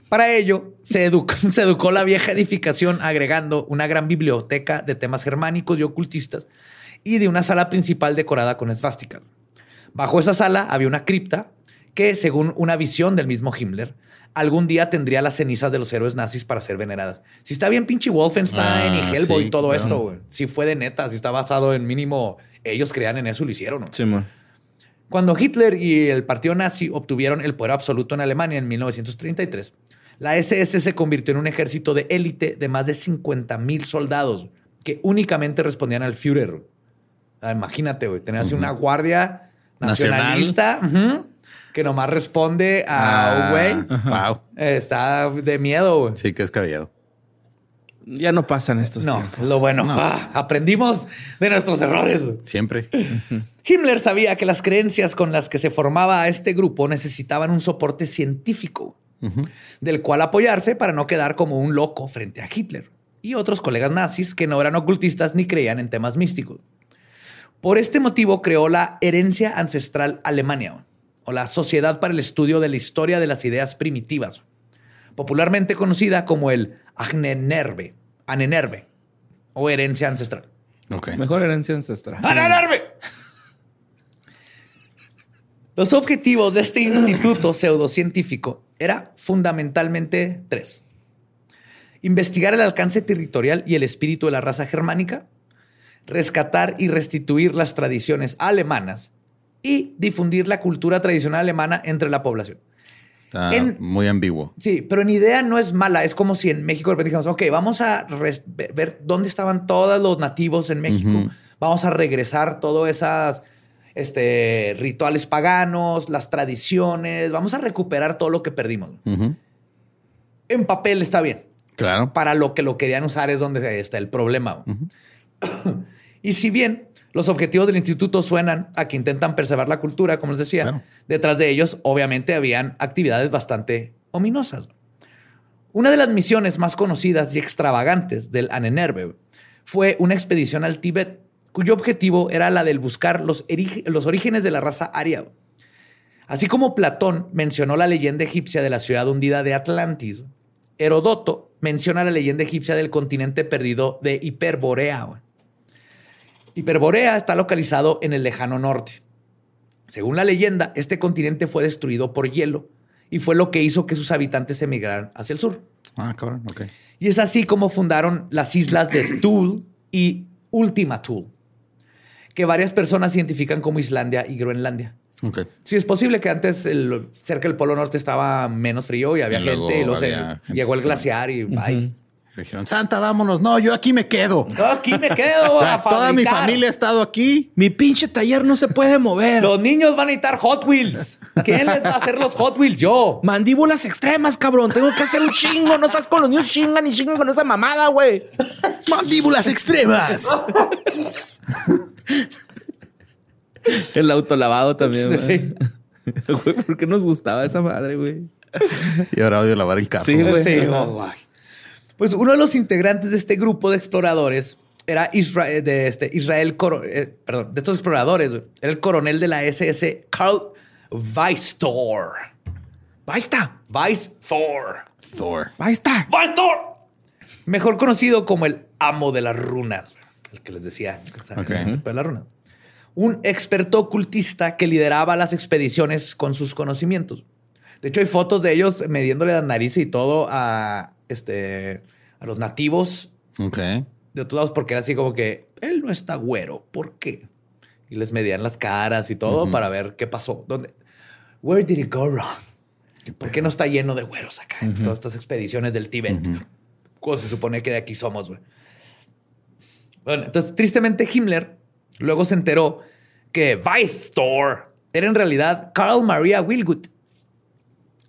C: Para ello, se educó, se educó la vieja edificación agregando una gran biblioteca de temas germánicos y ocultistas y de una sala principal decorada con esvásticas. Bajo esa sala había una cripta que, según una visión del mismo Himmler, algún día tendría las cenizas de los héroes nazis para ser veneradas. Si está bien pinche Wolfenstein y ah, Hellboy y todo esto, Si fue de neta, si está basado en mínimo, ellos creían en eso y lo hicieron.
B: Sí,
C: Cuando Hitler y el partido nazi obtuvieron el poder absoluto en Alemania en 1933, la SS se convirtió en un ejército de élite de más de 50 mil soldados que únicamente respondían al Führer. Imagínate, güey, tenías una guardia nacionalista que nomás responde a un güey.
A: wow.
C: Está de miedo, güey.
A: Sí, que es caballado.
B: Ya no pasan estos
C: no, Lo bueno, ah, aprendimos de nuestros errores.
A: Siempre.
C: Himmler sabía que las creencias con las que se formaba este grupo necesitaban un soporte científico del cual apoyarse para no quedar como un loco frente a Hitler y otros colegas nazis que no eran ocultistas ni creían en temas místicos. Por este motivo creó la herencia ancestral Alemania, o la Sociedad para el Estudio de la Historia de las Ideas Primitivas, popularmente conocida como el Agnenerve, Anenerve o herencia ancestral.
B: Mejor herencia ancestral.
C: ¡Anenerve! Los objetivos de este instituto pseudocientífico era fundamentalmente tres. Investigar el alcance territorial y el espíritu de la raza germánica, rescatar y restituir las tradiciones alemanas y difundir la cultura tradicional alemana entre la población.
A: Está muy ambiguo.
C: Sí, pero en idea no es mala. Es como si en México dijimos, ok, vamos a ver dónde estaban todos los nativos en México. Vamos a regresar todos esos este, rituales paganos, las tradiciones. Vamos a recuperar todo lo que perdimos. En papel está bien.
A: Claro.
C: Para lo que lo querían usar es donde está el problema. y si bien los objetivos del instituto suenan a que intentan preservar la cultura, como les decía. Detrás de ellos, obviamente, habían actividades bastante ominosas. Una de las misiones más conocidas y extravagantes del Anenerve fue una expedición al Tíbet, cuyo objetivo era la del buscar los, los orígenes de la raza aria. Así como Platón mencionó la leyenda egipcia de la ciudad hundida de Atlantis, Herodoto menciona la leyenda egipcia del continente perdido de Hiperborea. Hiperborea está localizado en el lejano norte. Según la leyenda, este continente fue destruido por hielo y fue lo que hizo que sus habitantes emigraran hacia el sur.
A: Ah, cabrón, ok.
C: Y es así como fundaron las islas de Thule y Ultima Thule, que varias personas identifican como Islandia y Groenlandia.
A: Okay.
C: Sí, es posible que antes cerca del Polo Norte estaba menos frío y había gente y luego llegó el glaciar y bye
A: dijeron, Santa, vámonos. No, yo aquí me quedo.
C: aquí me quedo.
A: toda mi familia ha estado aquí.
B: Mi pinche taller no se puede mover.
C: Los niños van a necesitar Hot Wheels. ¿Quién les va a hacer los Hot Wheels? Yo.
B: Mandíbulas extremas, cabrón. Tengo que hacer un chingo. No estás con los niños chingan y chingan con esa mamada, güey.
A: Mandíbulas extremas.
B: El autolavado también. Sí. ¿por qué nos gustaba esa madre, güey?
A: Y ahora odio lavar el carro.
C: Sí, güey. Sí, pues uno de los integrantes de este grupo de exploradores era Israel, de este, Israel, eh, perdón, de estos exploradores, era el coronel de la SS, Carl Weistor. Weistor.
A: Thor.
B: Weista.
C: Weistor. Mejor conocido como el amo de las runas, el que les decía, okay. de las runas. un experto ocultista que lideraba las expediciones con sus conocimientos. De hecho, hay fotos de ellos midiéndole la nariz y todo a, este, a los nativos
A: Ok.
C: de otros lados, porque era así como que él no está güero. ¿Por qué? Y les medían las caras y todo para ver qué pasó. ¿Dónde? Where did it go wrong? ¿Por qué no está lleno de güeros acá en todas estas expediciones del Tíbet? ¿Cómo se supone que de aquí somos, güey? Bueno, entonces, tristemente, Himmler luego se enteró que Weistor era en realidad Carl Maria Wilgut,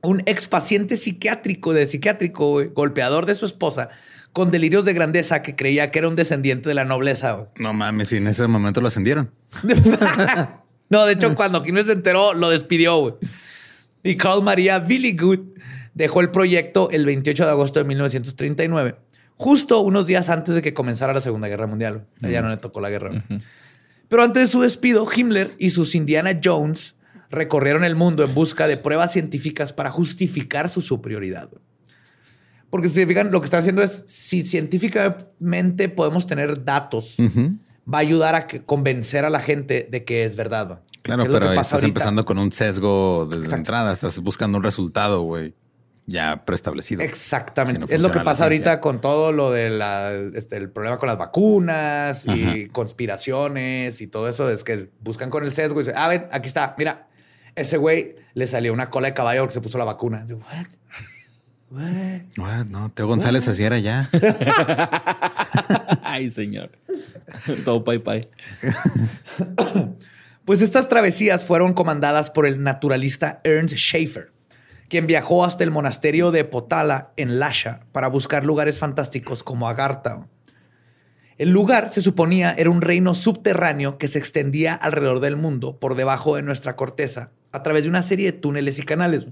C: un ex paciente psiquiátrico de psiquiátrico, golpeador de su esposa, con delirios de grandeza que creía que era un descendiente de la nobleza.
A: No mames, y en ese momento lo ascendieron.
C: no, de hecho, cuando Himmler se enteró, lo despidió. Y Carl Maria Willigut dejó el proyecto el 28 de agosto de 1939, justo unos días antes de que comenzara la Segunda Guerra Mundial. A ella no le tocó la guerra. Pero antes de su despido, Himmler y sus Indiana Jones recorrieron el mundo en busca de pruebas científicas para justificar su superioridad. Porque si se fijan, lo que están haciendo es, si científicamente podemos tener datos, va a ayudar a que- convencer a la gente de que es verdad.
A: Claro,
C: es
A: pero estás
C: ahorita.
A: empezando con un sesgo desde entrada. Estás buscando un resultado, güey, ya preestablecido.
C: Exactamente.
A: Si no
C: es lo que
A: la
C: pasa ahorita con todo lo de la, este, el problema con las vacunas y conspiraciones y todo eso. Es que buscan con el sesgo y dicen, ah, ven, aquí está, mira, ese güey le salió una cola de caballo porque se puso la vacuna. Dice, What? What?
A: What? No, Teo González así era ya.
B: Ay, señor. Todo pai pai.
C: Pues estas travesías fueron comandadas por el naturalista Ernst Schaefer, quien viajó hasta el monasterio de Potala en Lasha para buscar lugares fantásticos como Agartha. El lugar, se suponía, era un reino subterráneo que se extendía alrededor del mundo por debajo de nuestra corteza a través de una serie de túneles y canales,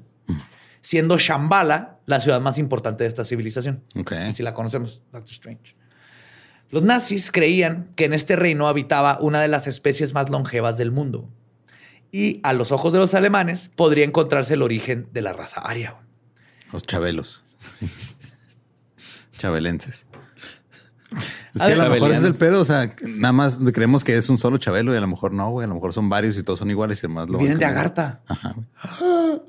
C: siendo Shambhala la ciudad más importante de esta civilización.
A: Ok.
C: Si la conocemos, Doctor Strange. Los nazis creían que en este reino habitaba una de las especies más longevas del mundo. Y a los ojos de los alemanes podría encontrarse el origen de la raza aria.
A: Los chabelos. Chabelenses. Es
C: A
A: que a lo mejor es el pedo. O sea, nada más creemos que es un solo chabelo y a lo mejor no, güey. A lo mejor son varios y todos son iguales y demás. lo
C: Vienen de. Agartha.
A: Ajá, güey.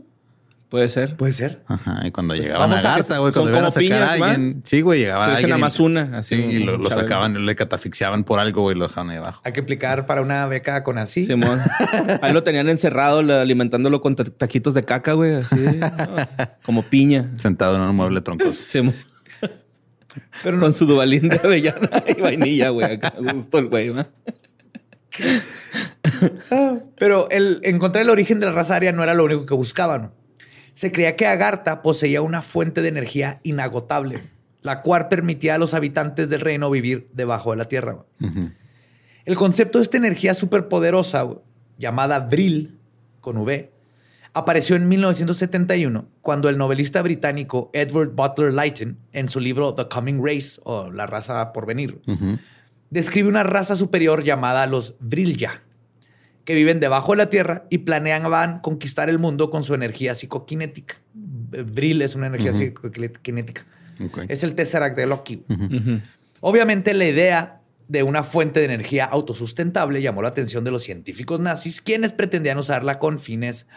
B: Puede ser.
C: Puede ser.
A: Ajá. Y cuando llegaban
B: vamos
A: a
B: a
A: Garza, güey,
B: son
A: cuando iban a
B: como
A: sacar a
B: piñas, ¿va?
A: alguien. Sí, güey, llegaba
B: Crecen
A: alguien.
B: nada
A: y-
B: más una, así,
A: Sí, y lo, lo sacaban, le catafixiaban por algo, güey, y lo dejaban ahí abajo.
C: Hay que aplicar para una beca con así.
B: Simón. Ahí lo tenían encerrado, alimentándolo con ta- taquitos de caca, güey, así. ¿no? Como piña.
A: Sentado en un mueble troncoso.
B: Simón.
C: Pero no-
B: Con su dubalín de avellana y vainilla, güey. Acá, gusto el güey, ¿va?
C: Pero el encontrar el origen de la raza aria no era lo único que buscaban. Se creía que Agartha poseía una fuente de energía inagotable, la cual permitía a los habitantes del reino vivir debajo de la tierra. El concepto de esta energía superpoderosa, llamada Vril, con V, apareció en 1971 cuando el novelista británico Edward Butler Lytton, en su libro The Coming Race, o La raza por venir, describe una raza superior llamada los Vrilya, que viven debajo de la tierra y planeaban conquistar el mundo con su energía psicoquinética. Vril es una energía psicoquinética.
A: Ok.
C: Es el Tesseract de Loki. Obviamente la idea de una fuente de energía autosustentable llamó la atención de los científicos nazis, quienes pretendían usarla con fines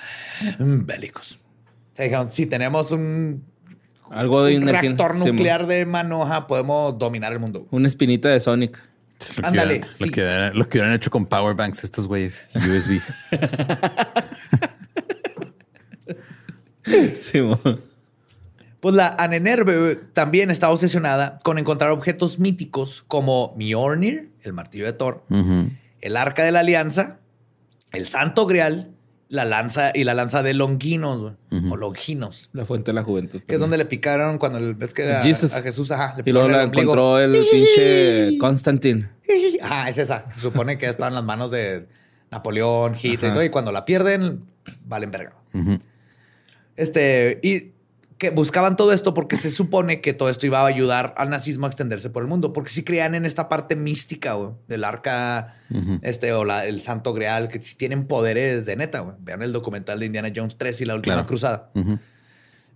C: mm, bélicos. O sea, dijeron, si tenemos un,
B: Algo de
C: un
B: energía-
C: reactor nuclear de manoja, podemos dominar el mundo.
B: Una espinita de Sonic.
A: Lo que
C: Ándale,
A: hubieran-
C: sí.
A: Lo, que hubieran, lo que hubieran hecho con power banks estos güeyes, USBs.
B: Simón.
C: Pues la Anenerve también estaba obsesionada con encontrar objetos míticos como Mjolnir, el martillo de Thor, el Arca de la Alianza, el Santo Grial, la lanza y la lanza de Longinos o Longinos,
B: La fuente de la juventud.
C: que es donde le picaron cuando el- ves que a, a Jesús ajá, le
B: Y luego la
C: el
B: encontró el pinche Constantine.
C: Ah, es esa. Se supone que estaba en las manos de Napoleón, Hitler y todo. Y cuando la pierden, valen verga. Este, y que buscaban todo esto porque se supone que todo esto iba a ayudar al nazismo a extenderse por el mundo. Porque si creían en esta parte mística, güey, del arca, este, o la- el santo grial, que si tienen poderes de neta, güey. Vean el documental de Indiana Jones 3 y la última
A: Claro.
C: cruzada.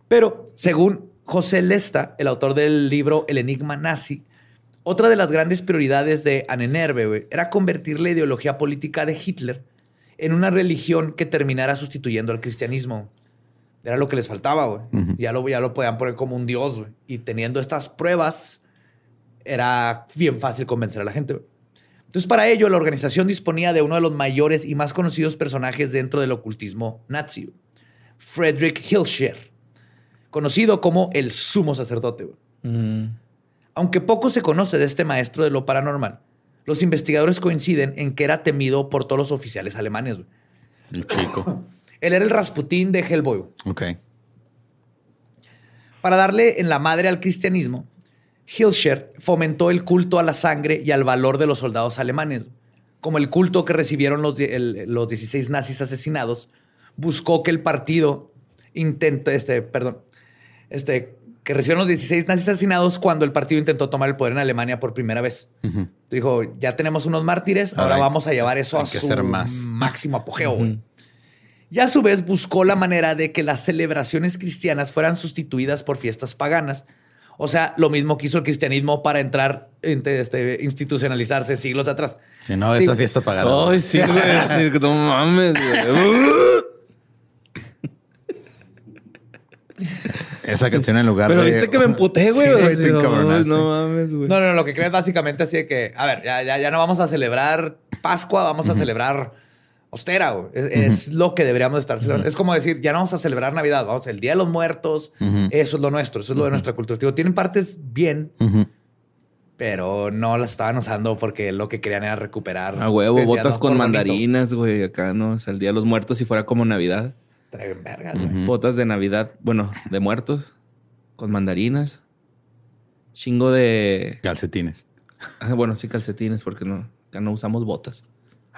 C: Pero según José Lesta, el autor del libro El Enigma Nazi, Otra de las grandes prioridades de Annenerbe güey, era convertir la ideología política de Hitler en una religión que terminara sustituyendo al cristianismo. Era lo que les faltaba, güey. ya, lo, ya lo podían poner como un dios, güey. Y teniendo estas pruebas, era bien fácil convencer a la gente. Entonces, para ello, la organización disponía de uno de los mayores y más conocidos personajes dentro del ocultismo nazi, Friedrich Hilscher, conocido como el sumo sacerdote. Aunque poco se conoce de este maestro de lo paranormal, los investigadores coinciden en que era temido por todos los oficiales alemanes.
A: El chico.
C: Él era el Rasputín de Hellboy.
A: Ok.
C: Para darle en la madre al cristianismo, Hilscher fomentó el culto a la sangre y al valor de los soldados alemanes. Como el culto que recibieron los, los 16 nazis asesinados, buscó que el partido intente, este, perdón, este, que recibieron los 16 nazis asesinados cuando el partido intentó tomar el poder en Alemania por primera vez. Dijo, ya tenemos unos mártires, ahora, vamos a llevar eso a su máximo apogeo. Y a su vez buscó la manera de que las celebraciones cristianas fueran sustituidas por fiestas paganas o sea, lo mismo que hizo el cristianismo para entrar, este, institucionalizarse siglos atrás.
A: Si no, esa fiesta pagada.
B: Ay, sí, güey. no mames, güey.
A: Esa canción en lugar
B: Pero
A: de.
B: Pero viste que me emputé, güey. no mames, güey.
C: No, no, lo que creo es básicamente así de que, a ver, ya, ya, ya no vamos a celebrar Pascua, vamos a celebrar austera, Es, lo que deberíamos estar celebrando. Es como decir, ya no vamos a celebrar Navidad, vamos, el Día de los Muertos, eso es lo nuestro, eso es lo de nuestra cultura. Digo, tienen partes bien, pero no las estaban usando porque lo que querían era recuperar.
B: A huevo, botas con mandarinas, güey, acá, ¿no? O sea, el Día de los Muertos si fuera como Navidad.
C: Traen vergas,
B: Botas de Navidad, bueno, de muertos, con mandarinas. Chingo de...
A: Calcetines.
B: Ah, bueno, sí, calcetines, porque no, acá no usamos botas.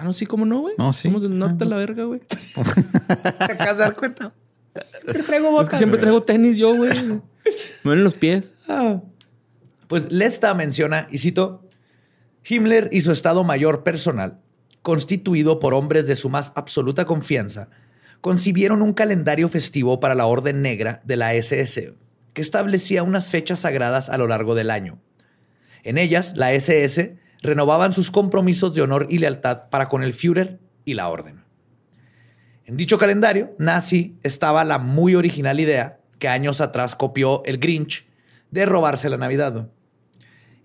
B: Ah, no, sí, ¿cómo no, güey?
A: No, sí.
B: Somos del norte a la verga, güey.
C: Te acabas de dar cuenta.
B: Siempre traigo botas. siempre traigo tenis yo, güey. Me ven los pies.
C: Ah. Pues Lesta menciona, y cito, Himmler y su Estado Mayor personal, constituido por hombres de su más absoluta confianza, concibieron un calendario festivo para la Orden Negra de la SS, que establecía unas fechas sagradas a lo largo del año. En ellas, la SS renovaban sus compromisos de honor y lealtad para con el Führer y la orden. En dicho calendario nazi estaba la muy original idea que años atrás copió el Grinch de robarse la Navidad.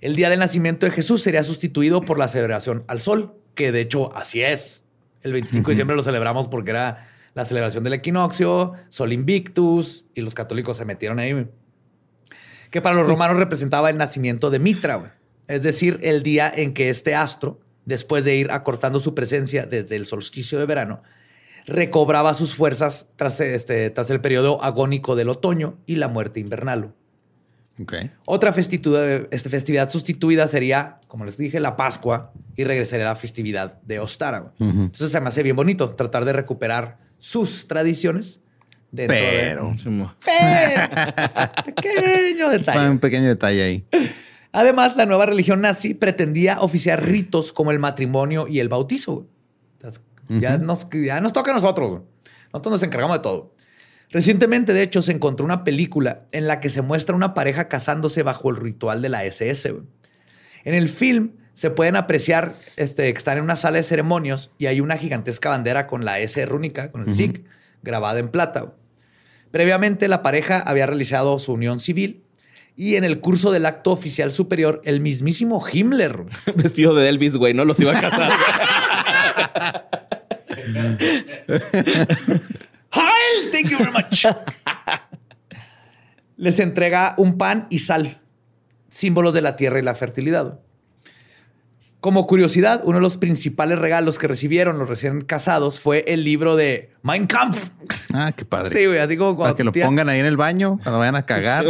C: El día del nacimiento de Jesús sería sustituido por la celebración al sol, que de hecho así es. El 25 de diciembre lo celebramos porque era la celebración del equinoccio, Sol Invictus, y los católicos se metieron ahí. Que para los romanos representaba el nacimiento de Mitra es decir, el día en que este astro, después de ir acortando su presencia desde el solsticio de verano, recobraba sus fuerzas tras, este, tras el periodo agónico del otoño y la muerte invernal. Otra festividad, este, festividad sustituida sería, como les dije, la Pascua y regresaría a la festividad de Ostara. Entonces se me hace bien bonito tratar de recuperar sus tradiciones dentro
A: pero,
C: de... pequeño detalle.
A: Un pequeño detalle ahí.
C: Además, la nueva religión nazi pretendía oficiar ritos como el matrimonio y el bautizo. ya, nos, nos toca a nosotros. Nosotros nos encargamos de todo. Recientemente, de hecho, se encontró una película en la que se muestra una pareja casándose bajo el ritual de la SS. En el film se pueden apreciar este, que están en una sala de ceremonios y hay una gigantesca bandera con la S rúnica, con el SIG, grabada en plata. Previamente, la pareja había realizado su unión civil y en el curso del acto oficial superior, el mismísimo Himmler.
B: Vestido de Elvis, güey, no los iba a casar.
C: Heil, thank you very much. Les entrega un pan y sal, símbolos de la tierra y la fertilidad. Como curiosidad, uno de los principales regalos que recibieron los recién casados fue el libro de Mein Kampf.
A: Ah, qué padre.
C: Sí, güey, así como
A: cuando. Para que lo pongan ahí en el baño cuando vayan a cagar.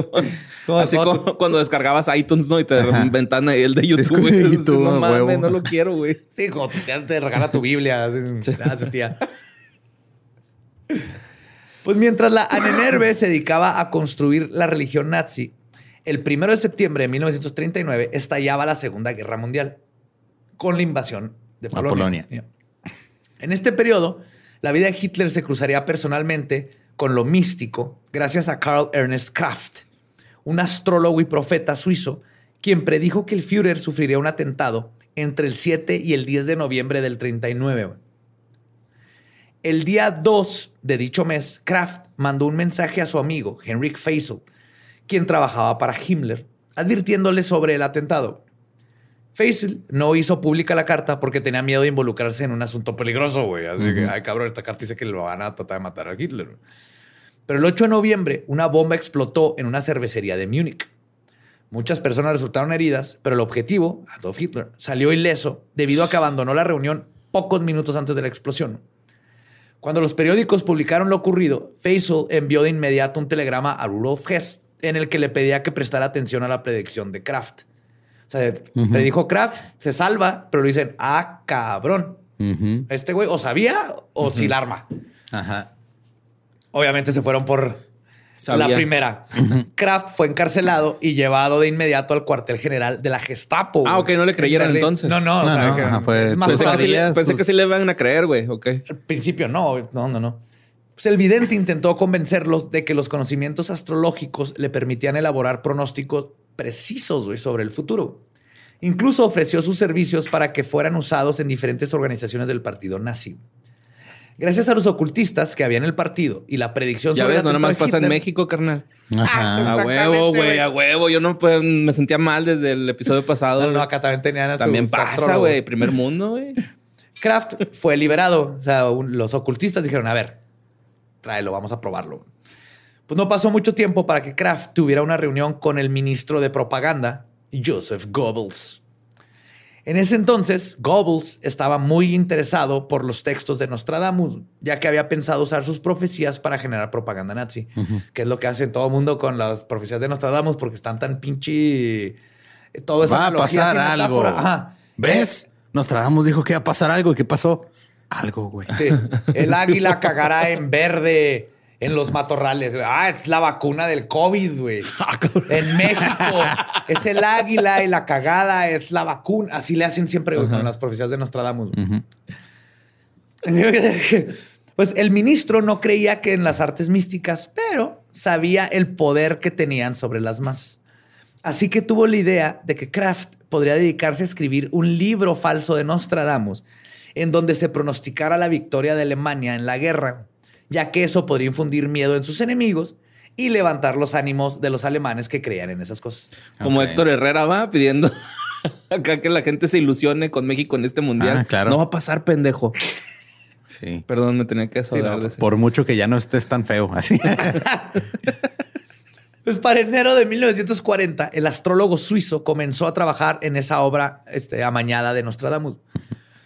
B: así como cuando descargabas iTunes, ¿no? Y te inventan el de YouTube. YouTube no mames, no lo quiero, güey.
C: Sí, como tu tía te regala tu Biblia. Gracias, tía. Pues mientras la Anenerve se dedicaba a construir la religión nazi, el primero de septiembre de 1939 estallaba la Segunda Guerra Mundial con la invasión de Polonia. En este periodo, la vida de Hitler se cruzaría personalmente con lo místico gracias a Karl Ernest Kraft, un astrólogo y profeta suizo quien predijo que el Führer sufriría un atentado entre el 7 y el 10 de noviembre del 39. El día 2 de dicho mes, Kraft mandó un mensaje a su amigo, Henrik Faisal, quien trabajaba para Himmler, advirtiéndole sobre el atentado. Faisal no hizo pública la carta porque tenía miedo de involucrarse en un asunto peligroso, güey. Así que, ay, cabrón, esta carta dice que lo van a tratar de matar a Hitler. Pero el 8 de noviembre, una bomba explotó en una cervecería de Múnich. Muchas personas resultaron heridas, pero el objetivo, Adolf Hitler, salió ileso debido a que abandonó la reunión pocos minutos antes de la explosión. Cuando los periódicos publicaron lo ocurrido, Faisal envió de inmediato un telegrama a Rudolf Hess en el que le pedía que prestara atención a la predicción de Kraft. O sea, le dijo Kraft, se salva, pero le dicen, ah, cabrón. Este güey o sabía o sin arma. Ajá. Obviamente se fueron por la primera. Kraft fue encarcelado y llevado de inmediato al cuartel general de la Gestapo.
B: Ah, ok, no le creyeron entonces.
C: No, no,
B: pensé, que sí, le van a creer, güey. Ok.
C: Al principio no, no, no, no. Pues el vidente intentó convencerlos de que los conocimientos astrológicos le permitían elaborar pronósticos precisos sobre el futuro. Incluso ofreció sus servicios para que fueran usados en diferentes organizaciones del partido nazi. Gracias a los ocultistas que había en el partido y la predicción
B: ya sobre ves, no nomás pasa en México, carnal. a huevo, güey, a huevo. Yo no pues, me sentía mal desde el episodio pasado.
C: No, no, acá también tenían
B: a También pasa, güey. Primer mundo, güey.
C: Kraft fue liberado. O sea, los ocultistas dijeron, a ver, tráelo, vamos a probarlo. Pues no pasó mucho tiempo para que Kraft tuviera una reunión con el ministro de propaganda, Joseph Goebbels. En ese entonces, Goebbels estaba muy interesado por los textos de Nostradamus, ya que había pensado usar sus profecías para generar propaganda nazi, que es lo que hace todo el mundo con las profecías de Nostradamus, porque están tan pinche...
A: Todo eso Va a pasar algo. ¿Ves? Nostradamus dijo que iba a pasar algo. ¿Y qué pasó? Algo, güey.
C: Sí. El águila cagará en verde en los matorrales. Ah, es la vacuna del COVID, güey. Ah, en México es el águila y la cagada es la vacuna. Así le hacen siempre con las profecías de Nostradamus. Pues el ministro no creía que en las artes místicas, pero sabía el poder que tenían sobre las masas. Así que tuvo la idea de que Kraft podría dedicarse a escribir un libro falso de Nostradamus en donde se pronosticara la victoria de Alemania en la guerra ya que eso podría infundir miedo en sus enemigos y levantar los ánimos de los alemanes que creían en esas cosas.
B: Como Héctor Herrera va pidiendo acá que la gente se ilusione con México en este mundial. Ah, claro. No va a pasar, pendejo. Sí. Perdón, me tenía que desahogar
A: Por mucho que ya no estés tan feo así.
C: pues para enero de 1940, el astrólogo suizo comenzó a trabajar en esa obra este, amañada de Nostradamus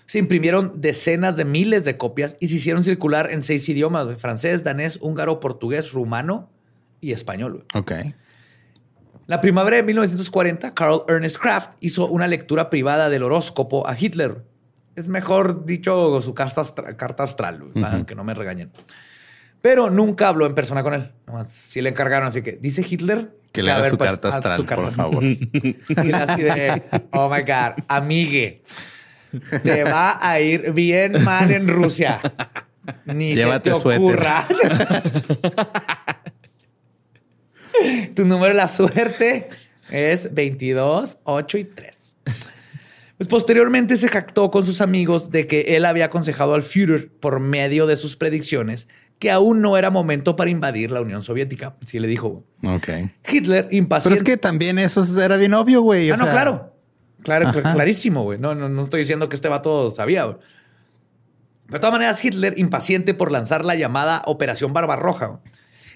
C: se imprimieron decenas de miles de copias y se hicieron circular en seis idiomas, francés, danés, húngaro, portugués, rumano y español.
A: Ok.
C: La primavera de 1940, Carl Ernest Kraft hizo una lectura privada del horóscopo a Hitler. Es mejor dicho su carta, astral, que no me regañen. Pero nunca habló en persona con él. Sí le encargaron, así que dice Hitler
A: que le haga su, pues, carta astral, por favor.
C: Y así de, oh my God, amigue. Te va a ir bien mal en Rusia. Ni Llévate se te ocurra. tu número de la suerte es 22, 8 y 3. Pues posteriormente se jactó con sus amigos de que él había aconsejado al Führer por medio de sus predicciones que aún no era momento para invadir la Unión Soviética. Sí le dijo.
A: Ok.
C: Hitler, impaciente.
A: Pero es que también eso era bien obvio, güey.
C: Ah, no, claro. Claro, clarísimo, güey. No, no, no estoy diciendo que este vato sabía, güey. De todas maneras, Hitler, impaciente por lanzar la llamada Operación Barbarroja,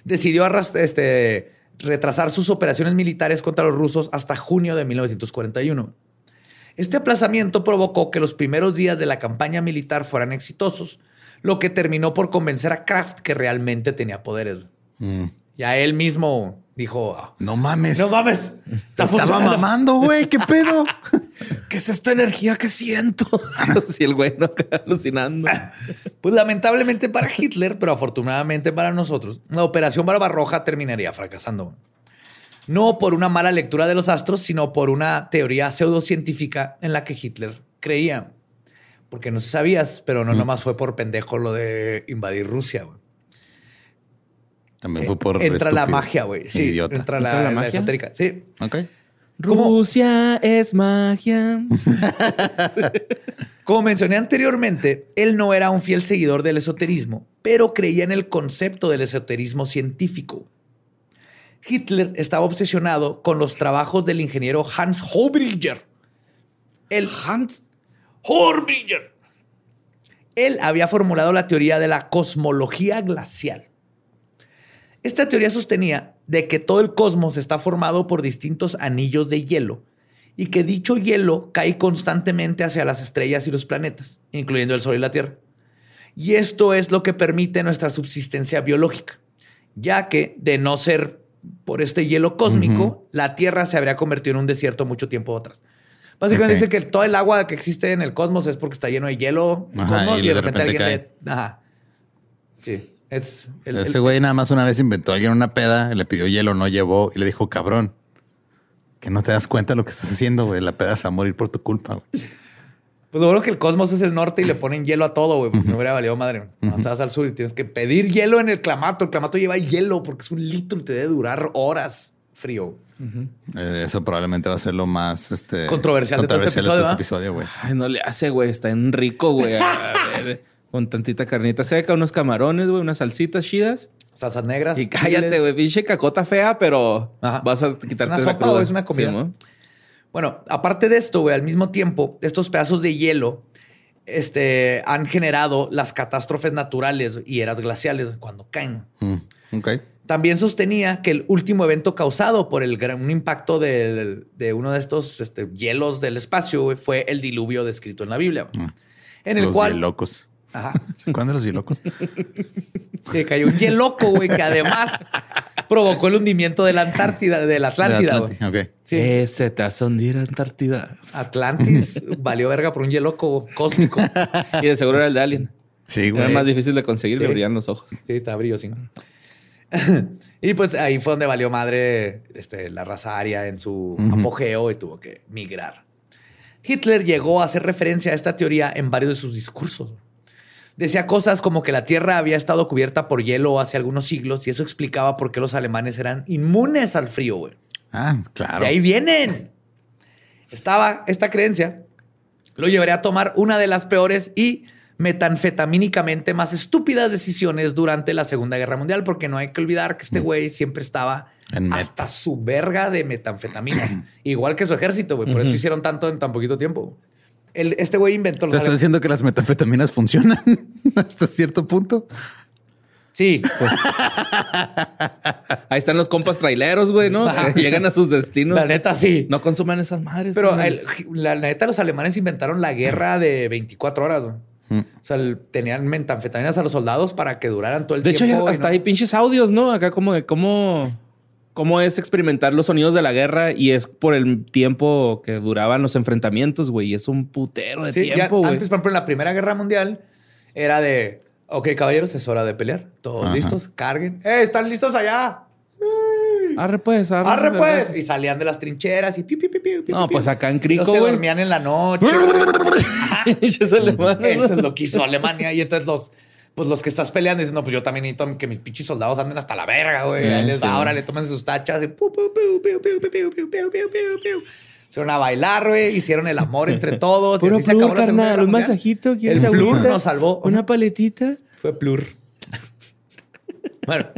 C: decidió este, retrasar sus operaciones militares contra los rusos hasta junio de 1941. Este aplazamiento provocó que los primeros días de la campaña militar fueran exitosos, lo que terminó por convencer a Kraft que realmente tenía poderes. Mm. Ya él mismo dijo,
A: no mames.
C: No mames.
A: estaba mamando, güey. ¿Qué pedo?
C: ¿Qué es esta energía que siento?
B: si el güey no alucinando.
C: Pues lamentablemente para Hitler, pero afortunadamente para nosotros, la operación Barbarroja terminaría fracasando. No por una mala lectura de los astros, sino por una teoría pseudocientífica en la que Hitler creía. Porque no se sabías, pero no nomás fue por pendejo lo de invadir Rusia. Güey.
A: También fue por.
C: Entra la magia, güey. Sí, idiota. Entra la, magia? esotérica. Sí.
A: Ok.
B: Rusia es magia.
C: Como mencioné anteriormente, él no era un fiel seguidor del esoterismo, pero creía en el concepto del esoterismo científico. Hitler estaba obsesionado con los trabajos del ingeniero Hans Holbringer. El Hans Holbringer. Él había formulado la teoría de la cosmología glacial. Esta teoría sostenía de que todo el cosmos está formado por distintos anillos de hielo y que dicho hielo cae constantemente hacia las estrellas y los planetas, incluyendo el Sol y la Tierra. Y esto es lo que permite nuestra subsistencia biológica, ya que de no ser por este hielo cósmico, la Tierra se habría convertido en un desierto mucho tiempo atrás. Básicamente dice que todo el agua que existe en el cosmos es porque está lleno de hielo y, de, repente, alguien Le... Ajá. Sí. Es
A: Ese güey nada más una vez inventó alguien una peda, le pidió hielo, no llevó y le dijo, cabrón, que no te das cuenta de lo que estás haciendo, güey. La peda se va a morir por tu culpa, güey.
C: Pues bueno que el cosmos es el norte y le ponen hielo a todo, güey. Pues no hubiera valido madre. No estás al sur y tienes que pedir hielo en el clamato. El clamato lleva hielo porque es un litro y te debe durar horas frío.
A: Eh, eso probablemente va a ser lo más este,
C: controversial, de, este episodio,
A: este episodio, güey.
B: Ay, no le hace, güey. Está en rico, güey. con tantita carnita seca, unos camarones, güey, unas salsitas chidas.
C: Salsas negras.
B: Y cállate, güey. Pinche cacota fea, pero vas a quitarte
C: ¿Es una sopa o es una comida? Bueno, aparte de esto, güey, al mismo tiempo, estos pedazos de hielo este, han generado las catástrofes naturales y eras glaciales cuando caen. Mm, También sostenía que el último evento causado por el gran, un impacto de, uno de estos este, hielos del espacio fue el diluvio descrito en la Biblia. Mm. En el
A: Los
C: cual.
A: Locos. Ajá. ¿Se acuerdan de los hielocos?
C: Se cayó un hieloco, güey, que además provocó el hundimiento de la Antártida, de la Atlántida.
A: De
B: Sí. Ese te hace hundir Antártida.
C: Atlantis valió verga por un hieloco cósmico.
B: y de seguro era el de Alien.
A: Sí, güey.
B: Era más difícil de conseguir, le brillan los ojos.
C: Sí, está sí. y pues ahí fue donde valió madre este, la raza aria en su apogeo y tuvo que migrar. Hitler llegó a hacer referencia a esta teoría en varios de sus discursos. Decía cosas como que la Tierra había estado cubierta por hielo hace algunos siglos y eso explicaba por qué los alemanes eran inmunes al frío, güey.
A: Ah, claro.
C: De ahí vienen. Estaba esta creencia. Lo llevaré a tomar una de las peores y metanfetamínicamente más estúpidas decisiones durante la Segunda Guerra Mundial, porque no hay que olvidar que este mm. güey siempre estaba hasta su verga de metanfetaminas, igual que su ejército, güey. Por eso hicieron tanto en tan poquito tiempo este güey inventó
A: los. ¿Te estás diciendo que las metanfetaminas funcionan hasta cierto punto?
C: Sí, pues.
B: Ahí están los compas traileros, güey, ¿no? Llegan a sus destinos.
C: La neta, sí.
B: No consumen esas madres.
C: Pero la neta, los alemanes inventaron la guerra de 24 horas, güey. Mm. O sea, tenían metanfetaminas a los soldados para que duraran todo el tiempo.
B: De hecho, hasta hay pinches audios, ¿no? Acá como de cómo cómo es experimentar los sonidos de la guerra y es por el tiempo que duraban los enfrentamientos, güey. Y es un putero de tiempo, güey.
C: Antes, por ejemplo, en la Primera Guerra Mundial era de, ok, caballeros, es hora de pelear. Todos listos, carguen. ¡Eh, están listos allá!
B: Arre pues, arre.
C: arre pues. Y salían de las trincheras y piu, piu, piu,
B: No, pues acá en Crico,
C: se dormían en la noche. Eso es lo que hizo Alemania. Y entonces los pues los que estás peleando dicen, no, pues yo también necesito que mis pinches soldados anden hasta la verga, güey. Ahí les va, ahora le toman sus tachas y Hicieron a bailar, güey. Hicieron el amor entre todos.
B: Puro y así plur, se acabó la un masajito.
C: El plur nos salvó.
B: Una paletita.
C: Fue plur. bueno.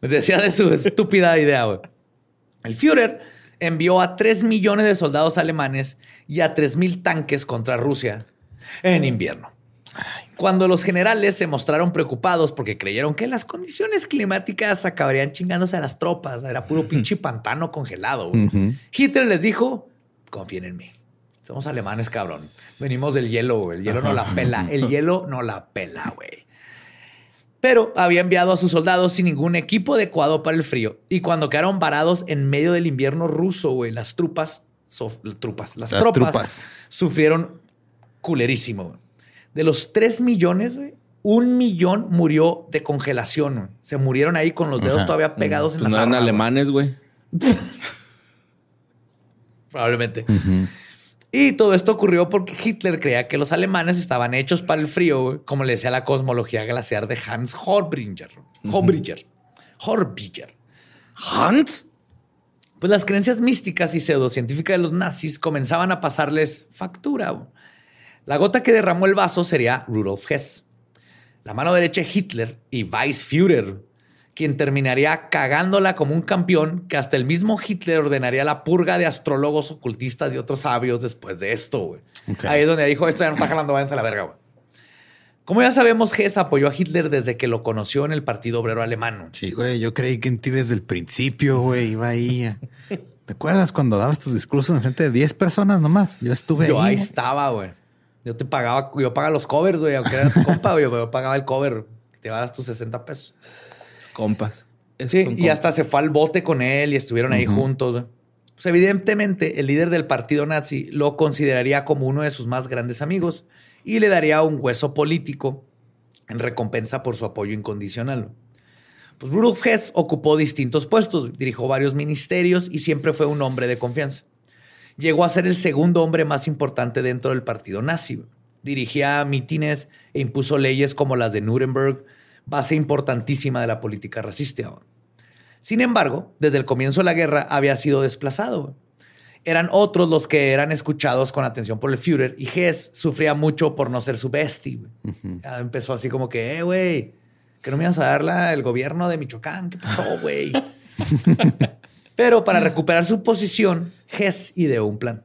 C: Me decía de su estúpida idea, güey. El Führer envió a 3 millones de soldados alemanes y a 3 mil tanques contra Rusia en invierno. Cuando los generales se mostraron preocupados porque creyeron que las condiciones climáticas acabarían chingándose a las tropas, era puro pinche pantano congelado. Hitler les dijo, confíen en mí. Somos alemanes, cabrón. Venimos del hielo, El hielo no la pela. El hielo no la pela, güey. Pero había enviado a sus soldados sin ningún equipo adecuado para el frío. Y cuando quedaron varados en medio del invierno ruso, güey, las tropas, trupas, las, tropas, sufrieron culerísimo. De los 3 millones, un millón murió de congelación. Se murieron ahí con los dedos todavía pegados en
B: pues
C: la
B: No eran alemanes, güey.
C: Probablemente. Y todo esto ocurrió porque Hitler creía que los alemanes estaban hechos para el frío, como le decía la cosmología glaciar de Hans Horbringer. Horbringer. Horbringer.
B: ¿Hans?
C: Pues las creencias místicas y pseudocientíficas de los nazis comenzaban a pasarles factura. La gota que derramó el vaso sería Rudolf Hess, la mano derecha de Hitler y Weissführer, quien terminaría cagándola como un campeón que hasta el mismo Hitler ordenaría la purga de astrólogos, ocultistas y otros sabios después de esto. Ahí es donde dijo, esto ya no está jalando, váyanse a la verga. Como ya sabemos, Hess apoyó a Hitler desde que lo conoció en el Partido Obrero Alemán.
A: Sí, güey, yo creí que en ti desde el principio, güey, iba ahí. ¿Te acuerdas cuando dabas tus discursos en frente de 10 personas nomás? Yo estuve ahí.
C: Yo ahí estaba, güey. Yo te pagaba, yo pagaba los covers, güey, aunque era tu compa, güey, yo pagaba el cover, te llevaras tus 60 pesos
B: compas.
C: sí, y hasta se fue al bote con él y estuvieron ahí juntos. Pues evidentemente, el líder del partido nazi lo consideraría como uno de sus más grandes amigos y le daría un hueso político en recompensa por su apoyo incondicional. Pues Rudolf Hess ocupó distintos puestos, dirigió varios ministerios y siempre fue un hombre de confianza. Llegó a ser el segundo hombre más importante dentro del partido nazi. Dirigía mítines e impuso leyes como las de Nuremberg, base importantísima de la política racista. Sin embargo, desde el comienzo de la guerra había sido desplazado. Eran otros los que eran escuchados con atención por el Führer y Hess sufría mucho por no ser su bestie. Empezó así como que, eh, güey, que no me ibas a dar el gobierno de Michoacán. ¿Qué pasó, güey? Pero para recuperar su posición, Hess ideó un plan.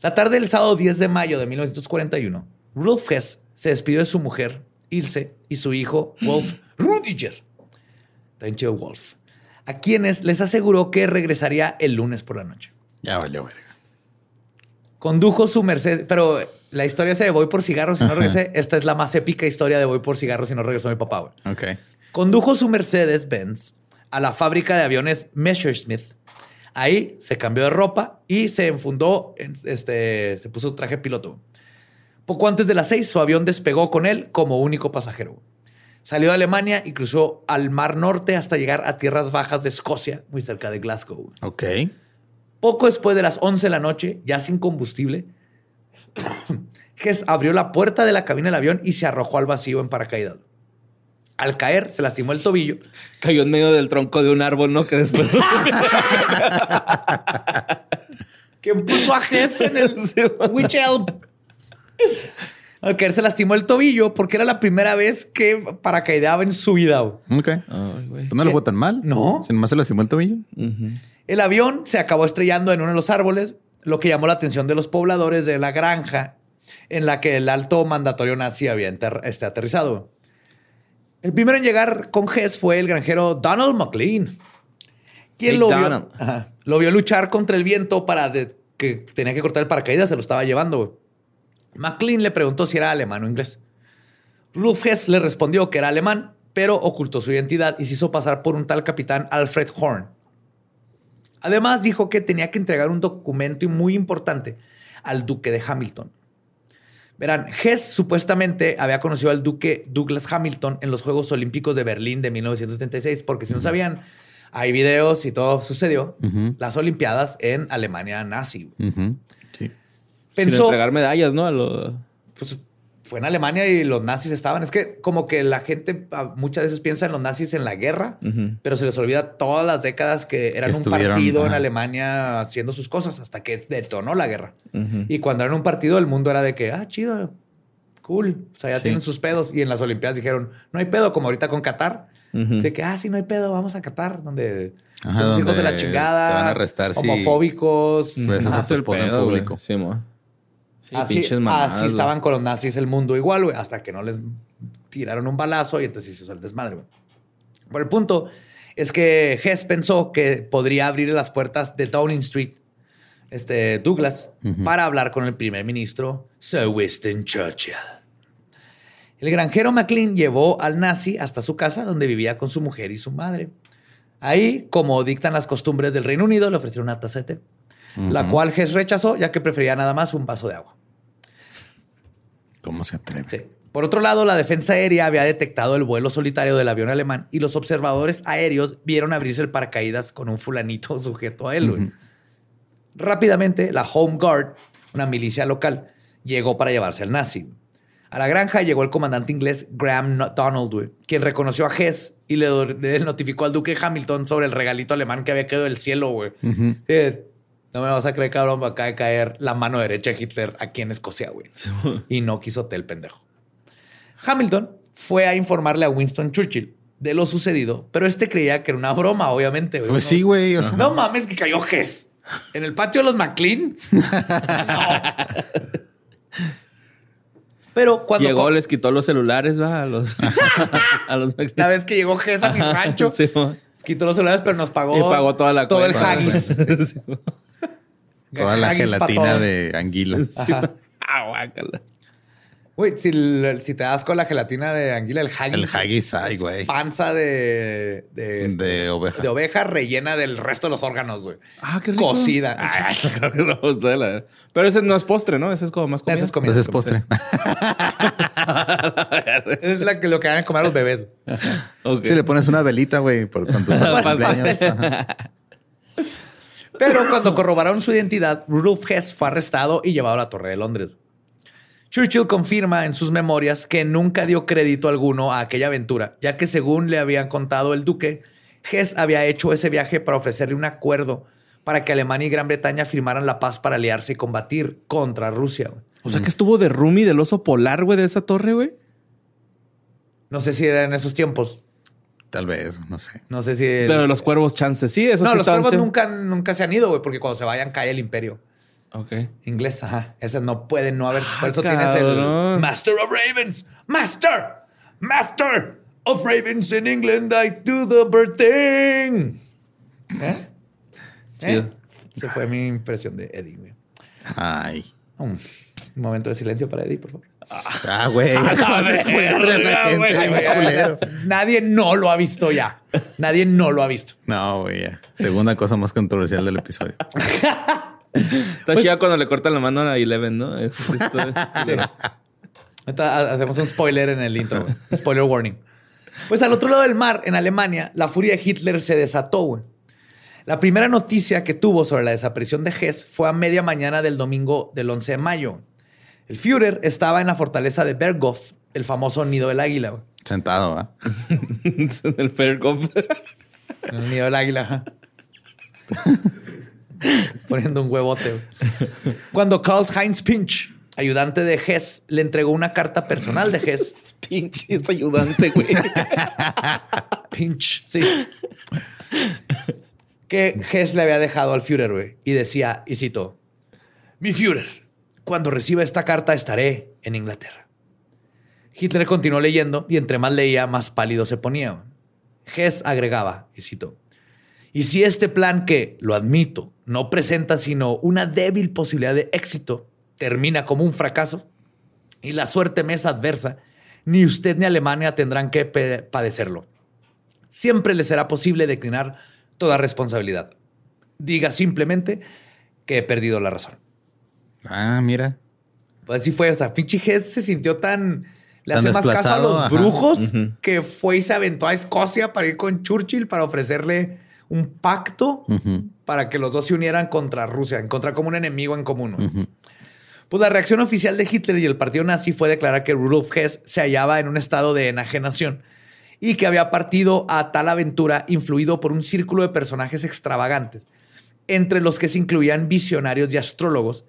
C: La tarde del sábado 10 de mayo de 1941, Rudolf Hess se despidió de su mujer Ilse y su hijo Wolf Rudiger. Wolf. A quienes les aseguró que regresaría el lunes por la noche.
A: Ya valió verga.
C: Condujo su Mercedes, pero la historia se de voy por cigarros y no regresé. Esta es la más épica historia de voy por cigarros y no regresó mi papá.
A: Ok.
C: Condujo su Mercedes Benz a la fábrica de aviones Messerschmitt. Ahí se cambió de ropa y se enfundó, este, se puso traje piloto. Poco antes de las seis, su avión despegó con él como único pasajero. Salió de Alemania y cruzó al Mar Norte hasta llegar a tierras bajas de Escocia, muy cerca de Glasgow.
A: Ok.
C: Poco después de las 11 de la noche, ya sin combustible, Hess abrió la puerta de la cabina del avión y se arrojó al vacío en paracaídas. Al caer, se lastimó el tobillo.
B: Cayó en medio del tronco de un árbol, ¿no? Que después...
C: ¿Quién puso a Hess en el Witch Help? Al caer se lastimó el tobillo porque era la primera vez que paracaidaba en su vida.
A: Ok. ¿No lo fue tan mal?
C: No.
A: Sin más se lastimó el tobillo.
C: El avión se acabó estrellando en uno de los árboles, lo que llamó la atención de los pobladores de la granja en la que el alto mandatorio nazi había este, aterrizado. El primero en llegar con Hess fue el granjero Donald McLean, quien lo vio, lo vio, luchar contra el viento para que tenía que cortar el paracaídas, se lo estaba llevando. McLean le preguntó si era alemán o inglés. Rudolf Hess le respondió que era alemán, pero ocultó su identidad y se hizo pasar por un tal capitán Alfred Horn. Además, dijo que tenía que entregar un documento muy importante al duque de Hamilton. Verán, Hess supuestamente había conocido al duque Douglas Hamilton en los Juegos Olímpicos de Berlín de 1976, porque si no sabían, hay videos y todo sucedió. Las Olimpiadas en Alemania nazi
B: pensó. Sin entregar medallas, ¿no? A
C: Pues fue en Alemania y los nazis estaban. Es que como que la gente muchas veces piensa en los nazis en la guerra, pero se les olvida todas las décadas que eran un partido en Alemania haciendo sus cosas hasta que detonó la guerra. Y cuando eran un partido, el mundo era de que, ah, chido, cool. O sea, ya tienen sus pedos. Y en las Olimpiadas dijeron, no hay pedo, como ahorita con Qatar. Así que, ah, sí, no hay pedo, vamos a Qatar, donde son los hijos de la chingada,
A: van a arrestar,
C: homofóbicos.
A: Sí. Pues a esposa en público.
C: Sí, así, estaban con los nazis el mundo igual, güey, hasta que no les tiraron un balazo y entonces se hizo el desmadre, güey. Pero el punto es que Hess pensó que podría abrir las puertas de Downing Street, este Douglas, para hablar con el primer ministro Sir Winston Churchill. El granjero McLean llevó al nazi hasta su casa, donde vivía con su mujer y su madre. Ahí, como dictan las costumbres del Reino Unido, le ofrecieron una taza de té, la cual Hess rechazó, ya que prefería nada más un vaso de agua.
A: ¿Cómo se atreve?
C: Por otro lado, la defensa aérea había detectado el vuelo solitario del avión alemán y los observadores aéreos vieron abrirse el paracaídas con un fulanito sujeto a él. Rápidamente, la Home Guard, una milicia local, llegó para llevarse al nazi. A la granja llegó el comandante inglés Graham Donald, güey, quien reconoció a Hess y le, notificó al duque Hamilton sobre el regalito alemán que había quedado del cielo, güey. Sí, no me vas a creer, cabrón, acaba de caer la mano derecha de Hitler aquí en Escocia, güey. y no quiso el pendejo. Hamilton fue a informarle a Winston Churchill de lo sucedido, pero este creía que era una broma, obviamente.
A: Pues sí, güey.
C: No mames que cayó Hess. En el patio de los McLean. Pero cuando.
B: Llegó, les quitó los celulares, va, a los.
C: a los la vez que llegó Gess a mi rancho. Sí, les quitó los celulares, pero nos pagó.
B: Y pagó toda la
C: Todo el haggis.
A: toda la gelatina de anguila.
B: Ah,
C: Güey, si, si, te das con la gelatina de anguila, el haggis.
A: El haggis, ay, güey.
C: Panza de, de,
A: este, de, oveja.
C: De oveja rellena del resto de los órganos, güey.
B: Ah, qué rico.
C: Cocida.
B: Pero ese no es postre, ¿no? Ese es como más comida.
C: Ese es comida.
A: Ese es postre.
C: es la que, lo que van a comer los bebés.
A: Si le pones una velita, güey, por cuando
C: Pero cuando corroboraron su identidad, Rudolf Hess fue arrestado y llevado a la Torre de Londres. Churchill confirma en sus memorias que nunca dio crédito alguno a aquella aventura, ya que según le habían contado el duque, Hess había hecho ese viaje para ofrecerle un acuerdo para que Alemania y Gran Bretaña firmaran la paz para aliarse y combatir contra Rusia.
B: O sea que estuvo de Rumi del oso polar, güey, de esa torre, güey.
C: No sé si era en esos tiempos.
A: Tal vez, no sé.
C: No sé si.
B: Pero los cuervos chances, sí, eso
C: No, los cuervos nunca, nunca se han ido, güey, porque cuando se vayan cae el imperio.
B: Ok.
C: Inglés, ajá. Ese no puede no haber. por eso tienes el Master of Ravens. Master. Master of Ravens in England. I do the birthing. ¿Eh? ¿Eh? Se fue mi impresión de Eddie, güey.
A: Ay.
C: Un momento de silencio para Eddie, por favor.
A: Ah, güey.
C: Nadie no lo ha visto ya. Nadie no lo ha visto.
A: No, güey. Segunda cosa más controversial del episodio.
B: Está pues, cuando le cortan la mano a la Eleven, ¿no? Es,
C: hacemos un spoiler en el intro. Spoiler warning. Pues al otro lado del mar, en Alemania, la furia de Hitler se desató. La primera noticia que tuvo sobre la desaparición de Hess fue a media mañana del domingo del 11 de mayo. El Führer estaba en la fortaleza de Berghof, el famoso nido del águila.
A: Sentado, ¿ah?
B: en el Berghof.
C: En el nido del águila. Poniendo un huevote. Cuando Karl Heinz Pinch, ayudante de Hess, le entregó una carta personal de Hess.
B: Pinch es ayudante, güey.
C: Pinch, sí. Que Hess le había dejado al Führer, güey. Y decía, y cito, mi Führer, cuando reciba esta carta estaré en Inglaterra. Hitler continuó leyendo y entre más leía, más pálido se ponía. Hess agregaba, y cito, y si este plan que, lo admito, no presenta sino una débil posibilidad de éxito, termina como un fracaso y la suerte me es adversa, ni usted ni Alemania tendrán que padecerlo. Siempre le será posible declinar toda responsabilidad. Diga simplemente que he perdido la razón.
A: Ah, mira.
C: Pues así fue. O sea, pinche Head se sintió tan. Le hace más caso a los brujos que fue y se aventó a Escocia para ir con Churchill para ofrecerle un pacto para que los dos se unieran contra Rusia, encontrar como un enemigo en común. Pues la reacción oficial de Hitler y el partido nazi fue declarar que Rudolf Hess se hallaba en un estado de enajenación y que había partido a tal aventura influido por un círculo de personajes extravagantes, entre los que se incluían visionarios y astrólogos.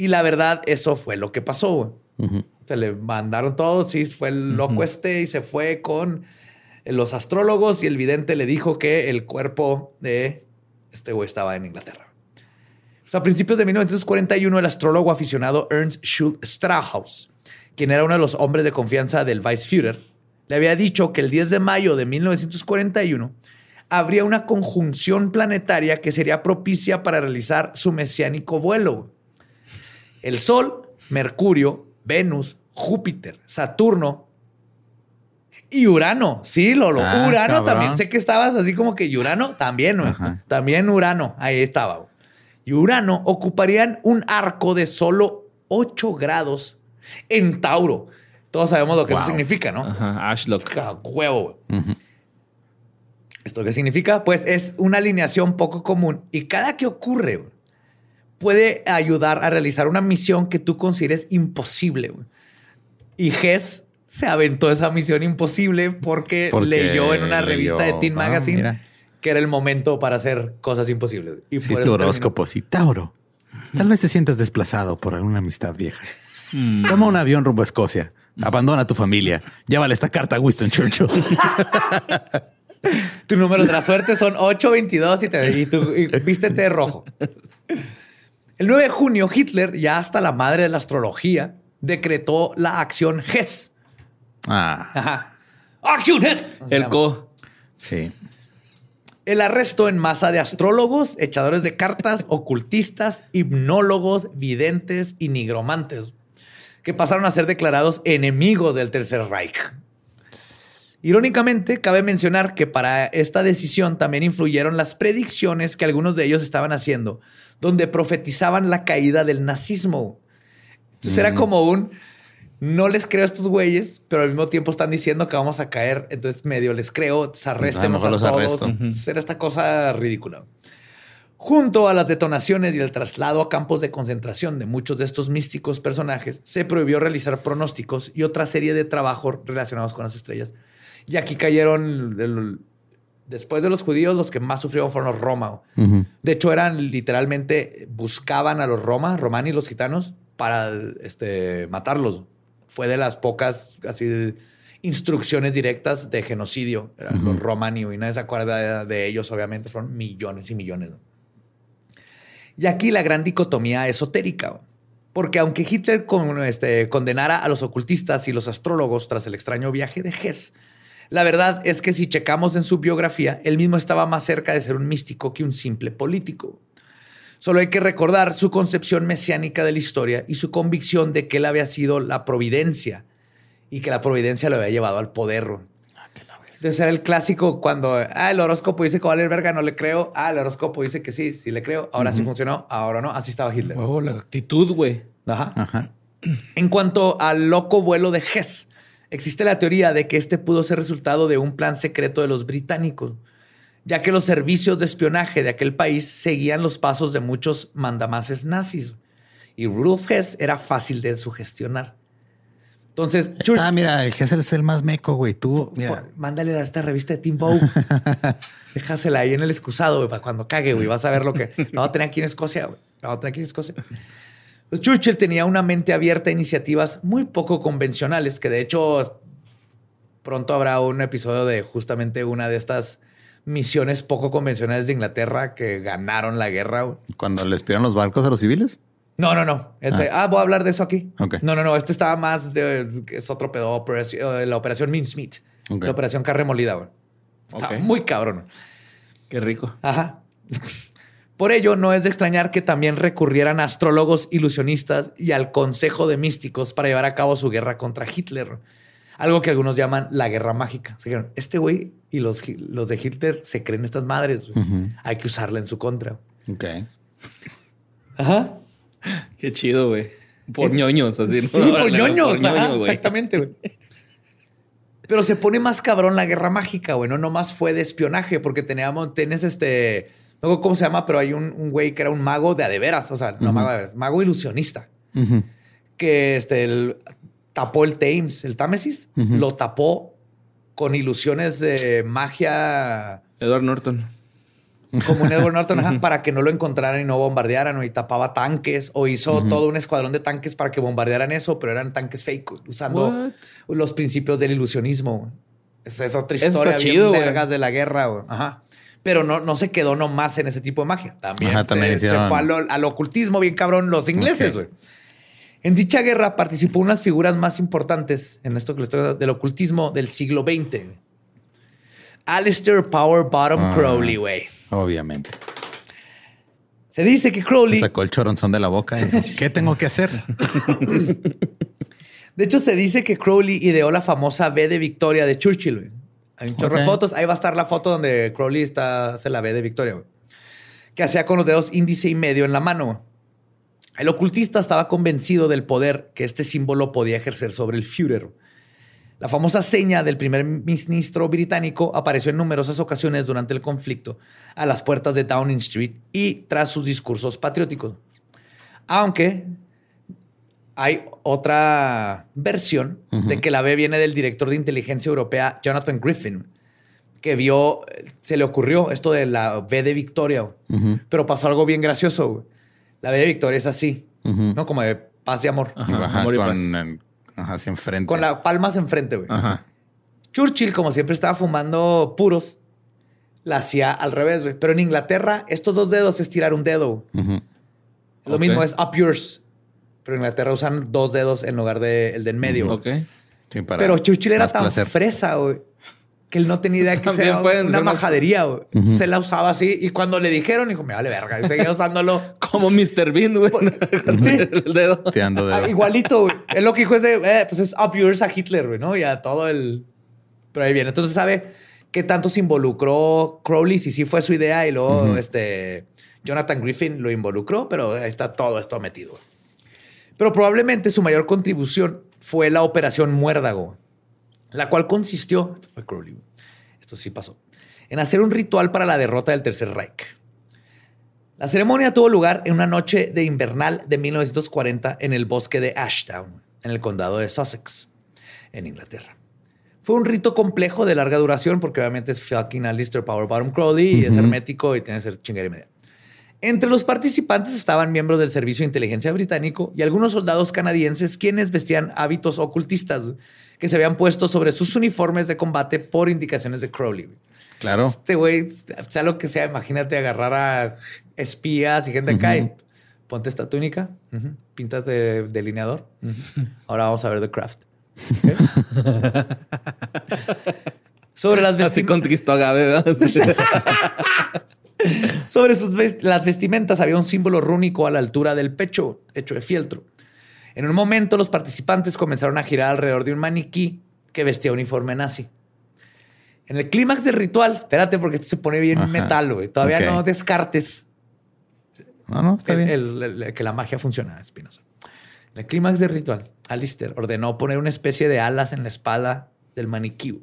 C: Y la verdad, eso fue lo que pasó. Se le mandaron todos, sí, fue el loco este y se fue con los astrólogos y el vidente le dijo que el cuerpo de este güey estaba en Inglaterra. a principios de 1941, el astrólogo aficionado Ernst Schultz Strauhaus, quien era uno de los hombres de confianza del Weissführer, le había dicho que el 10 de mayo de 1941 habría una conjunción planetaria que sería propicia para realizar su mesiánico vuelo. El Sol, Mercurio, Venus, Júpiter, Saturno y Urano, sí, Lolo. Ah, Urano también. Sé que estabas así como que Urano también, También Urano. Ahí estaba. Y Urano ocuparían un arco de solo 8 grados en Tauro. Todos sabemos lo que eso significa, ¿no?
B: Ajá, Ashlock.
C: Huevo. ¿Esto qué significa? Pues es una alineación poco común y cada que ocurre puede ayudar a realizar una misión que tú consideres imposible. Y Hess se aventó esa misión imposible porque,
A: Porque
C: leyó en una
A: leyó-
C: revista de Teen
A: ah,
C: Magazine que era el momento para hacer cosas imposibles. Y
A: Sí,
C: por
A: tu horóscopo, sí. Tauro. Tal vez te sientas desplazado por alguna amistad vieja. Toma un avión rumbo a Escocia. Abandona a tu familia. Llévale esta carta a Winston Churchill.
C: Tu número de la suerte son 8, 22 y, te, y vístete de rojo. El 9 de junio, Hitler, ya hasta la madre de la astrología, decretó la acción Hess.
A: ah,
C: Ajá. ¡Acción Hess!
B: El co.
A: sí.
C: El arresto en masa de astrólogos, echadores de cartas, ocultistas, hipnólogos, videntes y nigromantes, que pasaron a ser declarados enemigos del Tercer Reich. Irónicamente, cabe mencionar que para esta decisión también influyeron las predicciones que algunos de ellos estaban haciendo, donde profetizaban la caída del nazismo. Entonces era como un, no les creo a estos güeyes, pero al mismo tiempo están diciendo que vamos a caer, entonces medio les creo, arréstenos
A: A los
C: todos. Era esta cosa ridícula. Junto a las detonaciones y el traslado a campos de concentración de muchos de estos místicos personajes, se prohibió realizar pronósticos y otra serie de trabajos relacionados con las estrellas. Y aquí cayeron, el- después de los judíos, los que más sufrieron fueron los Roma.
A: Ujú.
C: De hecho, eran literalmente, buscaban a los Roma, Romani, los gitanos, para este, matarlos. Fue de las pocas así instrucciones directas de genocidio. Eran los Romani y nadie se acuerda de, de ellos, obviamente. Fueron millones y millones. Y aquí la gran dicotomía esotérica. Porque aunque Hitler con- este, condenara a los ocultistas y los astrólogos tras el extraño viaje de Hess, la verdad es que si checamos en su biografía, él mismo estaba más cerca de ser un místico que un simple político. Solo hay que recordar su concepción mesiánica de la historia y su convicción de que él había sido la providencia y que la providencia lo había llevado al poder. Entonces era el clásico cuando, ah, el horóscopo dice que vale verga, no le creo. Ah, el horóscopo dice que sí, sí le creo. Ahora sí funcionó, ahora no. Así estaba Hitler.
B: Huevo, la actitud, güey.
C: Ajá.
A: Ajá.
C: En cuanto al loco vuelo de Hess, existe la teoría de que este pudo ser resultado de un plan secreto de los británicos, ya que los servicios de espionaje de aquel país seguían los pasos de muchos mandamases nazis. Y Rudolf Hess era fácil de sugestionar. Entonces, Church-
A: Ah, mira, el Gessel es el más meco, güey. Tú, mira.
C: Mándale a esta revista de Tim Bow. Déjasela ahí en el excusado, güey, para cuando cague, güey. Vas a ver lo que la vamos a tener aquí en Escocia, güey. La vamos a tener aquí en Escocia. Pues Churchill tenía una mente abierta a iniciativas muy poco convencionales, que de hecho pronto habrá un episodio de justamente una de estas misiones poco convencionales de Inglaterra que ganaron la guerra.
A: Cuando les pidieron los barcos a los civiles.
C: No, no, no. Ese- ah. voy a hablar de eso aquí. No, no, no. Este estaba más de. Es otro pedo. operación- la operación Mincemeat.
A: Ok.
C: La operación carne molida, güey. Está
B: Ok.
C: muy cabrón.
B: Qué rico.
C: Ajá. Por ello, no es de extrañar que también recurrieran a astrólogos ilusionistas y al consejo de místicos para llevar a cabo su guerra contra Hitler. Algo que algunos llaman la guerra mágica. Se dijeron, este güey y los, los de Hitler se creen estas madres. Hay que usarla en su contra.
A: Ok.
C: Ajá.
B: Qué chido, güey. Por ñoños, así. ¿no?
C: Sí, por ñoños.
B: por ñoño,
C: ajá,
B: güey.
C: exactamente, güey. Pero se pone más cabrón la guerra mágica, güey. No nomás fue de espionaje, porque teníamos, tienes este, no sé cómo se llama, pero hay un, un güey que era un mago de adeveras, o sea, no mago de adeveras, mago ilusionista, que este, el- tapó el Thames, el Támesis, lo tapó con ilusiones de magia
B: Edward Norton.
C: como un Edward Norton, ajá, para que no lo encontraran y no bombardearan, o y tapaba tanques, o hizo todo un escuadrón de tanques para que bombardearan eso, pero eran tanques fake, usando
B: What?
C: los principios del ilusionismo. Esa es otra
B: Eso
C: historia
B: está
C: bien
B: chido,
C: vergas de la guerra. güey. Ajá. Pero no, no se quedó nomás en ese tipo de magia. También,
A: Ajá, también
C: se, fue al, al ocultismo bien cabrón los ingleses, güey. En dicha guerra participó unas figuras más importantes en esto que les estoy del ocultismo del siglo XX. Alistair Power Bottom
A: Ah.
C: Crowley, güey.
A: Obviamente.
C: Se dice que Crowley,
A: sacó el choronzón de la boca. y, ¿Qué tengo que hacer?
C: de hecho, se dice que Crowley ideó la famosa B de Victoria de Churchill. güey. Hay un chorro de fotos. Ahí va a estar la foto donde Crowley está, hace la B de Victoria, güey. que hacía con los dedos índice y medio en la mano. güey. El ocultista estaba convencido del poder que este símbolo podía ejercer sobre el Führer. La famosa seña del primer ministro británico apareció en numerosas ocasiones durante el conflicto a las puertas de Downing Street y tras sus discursos patrióticos. Aunque hay otra versión de que la B viene del director de inteligencia europea, Jonathan Griffin, que vio, se le ocurrió esto de la B de Victoria, pero pasó algo bien gracioso. La B de Victoria es así, ¿no? Como de paz y amor.
A: Ajá,
C: amor y
A: con, hacia enfrente.
C: Con las palmas enfrente, güey. Churchill, como siempre estaba fumando puros, la hacía al revés, güey. Pero en Inglaterra, estos dos dedos es tirar un dedo. Lo mismo es up yours. Pero en Inglaterra usan dos dedos en lugar del de, del medio.
B: Ok.
C: Pero Churchill era tan fresa, güey, que él no tenía idea que sea una majadería, güey. Se la usaba así. Y cuando le dijeron, dijo, me vale verga. Y seguía usándolo.
B: Como Mr. Bean, güey.
C: sí. el dedo. Ah, igualito, güey. Es lo que dijo ese, eh, pues es up yours a Hitler, güey, ¿no? Y a todo el... Pero ahí viene. Entonces sabe qué tanto se involucró Crowley, si sí fue su idea y luego este Jonathan Griffin lo involucró, pero ahí está todo esto metido. Pero probablemente su mayor contribución fue la Operación Muérdago, la cual consistió, esto fue Crowley, esto sí pasó, en hacer un ritual para la derrota del Tercer Reich. La ceremonia tuvo lugar en una noche de invernal de 1940 en el bosque de Ashtown, en el condado de Sussex, en Inglaterra. Fue un rito complejo de larga duración porque obviamente es fucking Alistair Power Bottom Crowley y es hermético y tiene que ser chingada y media. Entre los participantes estaban miembros del Servicio de Inteligencia Británico y algunos soldados canadienses quienes vestían hábitos ocultistas que se habían puesto sobre sus uniformes de combate por indicaciones de Crowley.
A: Claro.
C: Este güey, sea lo que sea, imagínate agarrar a espías y gente acá y ponte esta túnica, píntate de delineador. Ahora vamos a ver The Craft. Sobre las
B: vestimentas. Así conquistó Agave.
C: Sobre sus las vestimentas había un símbolo rúnico a la altura del pecho, hecho de fieltro. En un momento, los participantes comenzaron a girar alrededor de un maniquí que vestía uniforme nazi. En el clímax del ritual, espérate porque esto se pone bien metal, güey. Todavía no descartes.
A: No, no, está bien.
C: que la magia funciona, Espinosa. En el clímax del ritual, Alistair ordenó poner una especie de alas en la espalda del maniquí.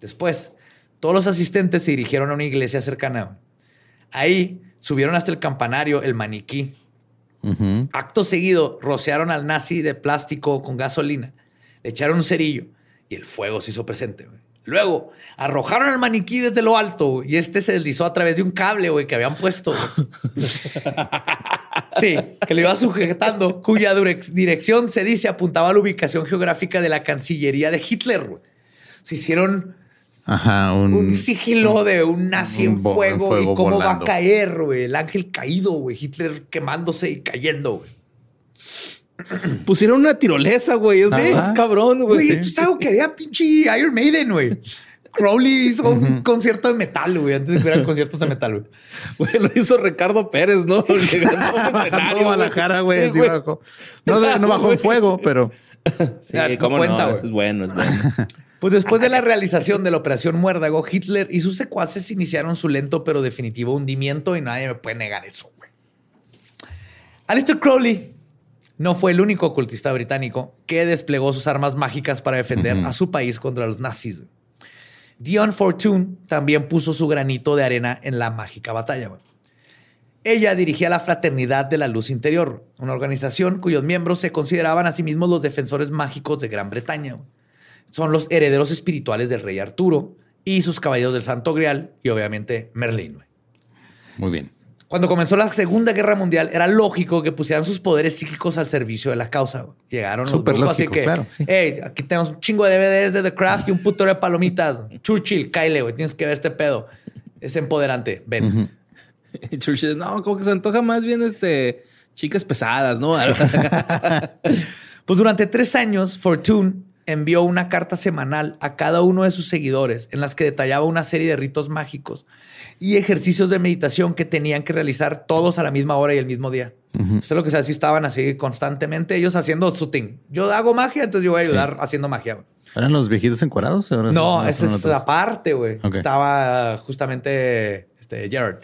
C: Después, todos los asistentes se dirigieron a una iglesia cercana. Ahí subieron hasta el campanario el maniquí. Acto seguido, rociaron al nazi de plástico con gasolina, le echaron un cerillo y el fuego se hizo presente. Luego arrojaron al maniquí desde lo alto y este se deslizó a través de un cable que habían puesto. sí, que le iba sujetando, cuya dirección se dice apuntaba a la ubicación geográfica de la Cancillería de Hitler. Se hicieron un, sigilo de un nazi en fuego, y cómo va a caer, güey. El ángel caído, güey. Hitler quemándose y cayendo, güey.
B: Pusieron una tirolesa, güey. Es, es cabrón, güey.
C: Güey, esto es algo que haría pinche Iron Maiden, güey. Crowley hizo un concierto de metal, güey, antes de que hubieran conciertos de metal, güey.
B: Güey, lo hizo Ricardo Pérez, ¿no?
A: Llegando a cara, güey, No, no bajó en fuego, pero...
B: Sí, ¿cómo cuenta, no? Es bueno, es bueno.
C: Pues después de la realización de la Operación Muérdago, Hitler y sus secuaces iniciaron su lento pero definitivo hundimiento y nadie me puede negar eso, güey. Alistair Crowley no fue el único ocultista británico que desplegó sus armas mágicas para defender a su país contra los nazis. Dion Fortune también puso su granito de arena en la mágica batalla. Ella dirigía la Fraternidad de la Luz Interior, una organización cuyos miembros se consideraban a sí mismos los defensores mágicos de Gran Bretaña son los herederos espirituales del rey Arturo y sus caballeros del Santo Grial y obviamente Merlín.
A: Muy bien.
C: Cuando comenzó la Segunda Guerra Mundial, era lógico que pusieran sus poderes psíquicos al servicio de la causa. Llegaron los
A: Súper lógico, así que, claro,
C: hey, aquí tenemos un chingo de DVDs de The Craft y un puto de palomitas. Churchill, Kyle, güey, tienes que ver este pedo. Es empoderante. Ven.
B: Churchill, no, como que se antoja más bien este chicas pesadas, ¿no?
C: pues durante tres años, Fortune envió una carta semanal a cada uno de sus seguidores en las que detallaba una serie de ritos mágicos y ejercicios de meditación que tenían que realizar todos a la misma hora y el mismo día. Eso es lo que se así estaban así constantemente ellos haciendo su thing. Yo hago magia, entonces yo voy a ayudar haciendo magia.
A: ¿Eran los viejitos encuadrados?
C: No, esa es la parte, güey. Estaba justamente este, Jared.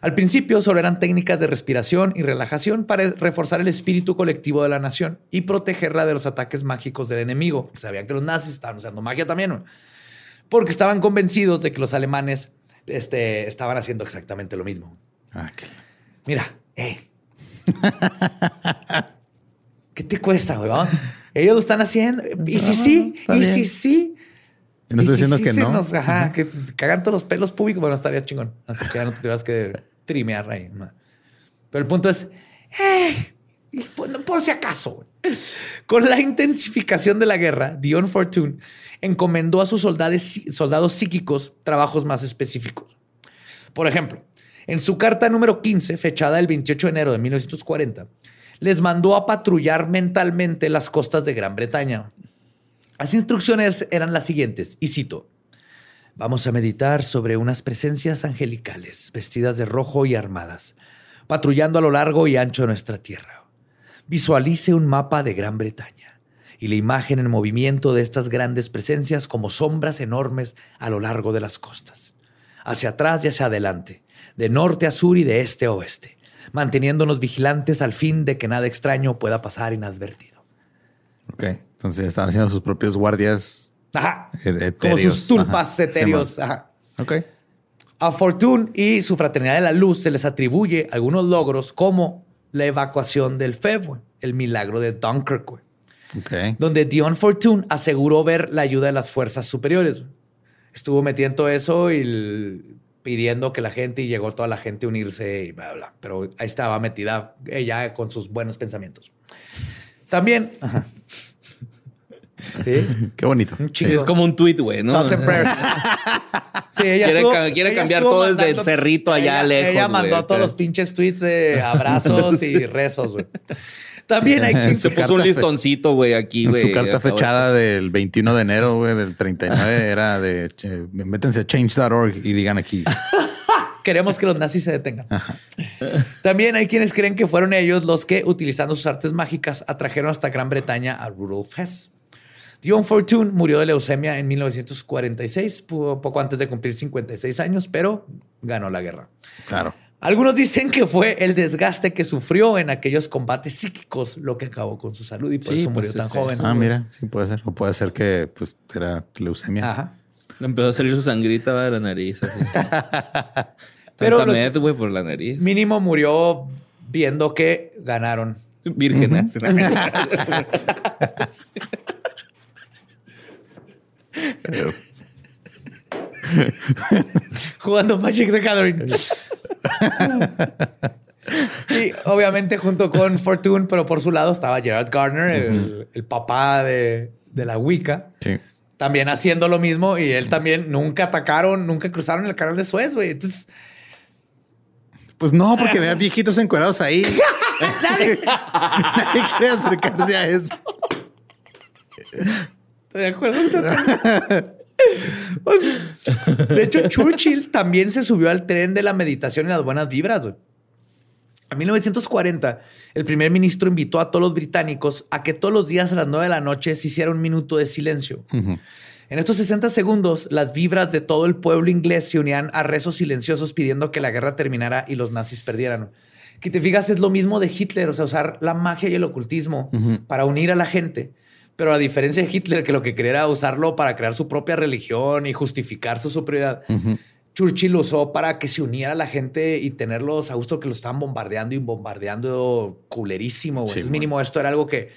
C: Al principio solo eran técnicas de respiración y relajación para reforzar el espíritu colectivo de la nación y protegerla de los ataques mágicos del enemigo. Sabían que los nazis estaban usando magia también, porque estaban convencidos de que los alemanes este, estaban haciendo exactamente lo mismo.
A: Ah,
C: Mira, eh. ¿Qué te cuesta, güey? Ellos lo están haciendo. Y si sí, y si sí.
A: No estoy diciendo que no.
C: Nos, ajá, que te cagan todos los pelos públicos. Bueno, estaría chingón. Así que ya no te tuvieras que trimear ahí. Pero el punto es, eh, por, si acaso, con la intensificación de la guerra, Dion Fortune encomendó a sus soldados, soldados psíquicos trabajos más específicos. Por ejemplo, en su carta número 15, fechada el 28 de enero de 1940, les mandó a patrullar mentalmente las costas de Gran Bretaña. Las instrucciones eran las siguientes, y cito, Vamos a meditar sobre unas presencias angelicales, vestidas de rojo y armadas, patrullando a lo largo y ancho de nuestra tierra. Visualice un mapa de Gran Bretaña y la imagen en movimiento de estas grandes presencias como sombras enormes a lo largo de las costas, hacia atrás y hacia adelante, de norte a sur y de este a oeste, manteniéndonos vigilantes al fin de que nada extraño pueda pasar inadvertido.
A: Ok, entonces estaban haciendo sus propios guardias.
C: Ajá. Como sus tulpas etéreos. Ajá.
A: Ok.
C: A Fortune y su Fraternidad de la Luz se les atribuye algunos logros como la evacuación del Feb, el milagro de Dunkirk,
A: okay.
C: donde Dion Fortune aseguró ver la ayuda de las fuerzas superiores. Estuvo metiendo eso y pidiendo que la gente y llegó toda la gente a unirse y bla, bla. Pero ahí estaba metida ella con sus buenos pensamientos. También.
A: Sí. Qué bonito.
B: Es como un tweet, güey, ¿no?
C: sí, ella
B: quiere, quiere cambiar todo desde el cerrito allá lejos.
C: Ella mandó todos los pinches tweets de abrazos y rezos, güey. También hay que...
B: Se puso un listoncito, güey, aquí, güey.
A: Su carta fechada del 21 de enero, güey, del 39 era de... Métense a change.org y digan aquí.
C: Queremos que los nazis se detengan. También hay quienes creen que fueron ellos los que, utilizando sus artes mágicas, atrajeron hasta Gran Bretaña a Rudolf Hess. Dion Fortune murió de leucemia en 1946, poco antes de cumplir 56 años, pero ganó la guerra.
A: Claro.
C: Algunos dicen que fue el desgaste que sufrió en aquellos combates psíquicos lo que acabó con su salud y por eso murió pues, tan joven.
A: Ah, mira, sí puede ser. O puede ser que pues era leucemia.
C: Ajá.
B: Le empezó a salir su sangrita de la nariz. Así. Pero güey, por la nariz.
C: Mínimo murió viendo que ganaron.
B: Vírgenes.
C: Jugando Magic the Gathering. y obviamente junto con Fortune, pero por su lado estaba Gerard Garner, el, papá de, la Wicca. También haciendo lo mismo y él también nunca atacaron, nunca cruzaron el canal de Suez, güey. Entonces...
A: Pues no, porque vean viejitos encuerados ahí. nadie, nadie quiere acercarse a eso.
C: Estoy de acuerdo. de hecho, Churchill también se subió al tren de la meditación y las buenas vibras. En 1940, el primer ministro invitó a todos los británicos a que todos los días a las 9 de la noche se hiciera un minuto de silencio. En estos 60 segundos, las vibras de todo el pueblo inglés se unían a rezos silenciosos pidiendo que la guerra terminara y los nazis perdieran. Que te fijas, es lo mismo de Hitler, o sea, usar la magia y el ocultismo para unir a la gente. Pero a diferencia de Hitler, que lo que quería era usarlo para crear su propia religión y justificar su superioridad, Churchill lo usó para que se uniera la gente y tenerlos a gusto que lo estaban bombardeando y bombardeando culerísimo. mínimo esto era algo que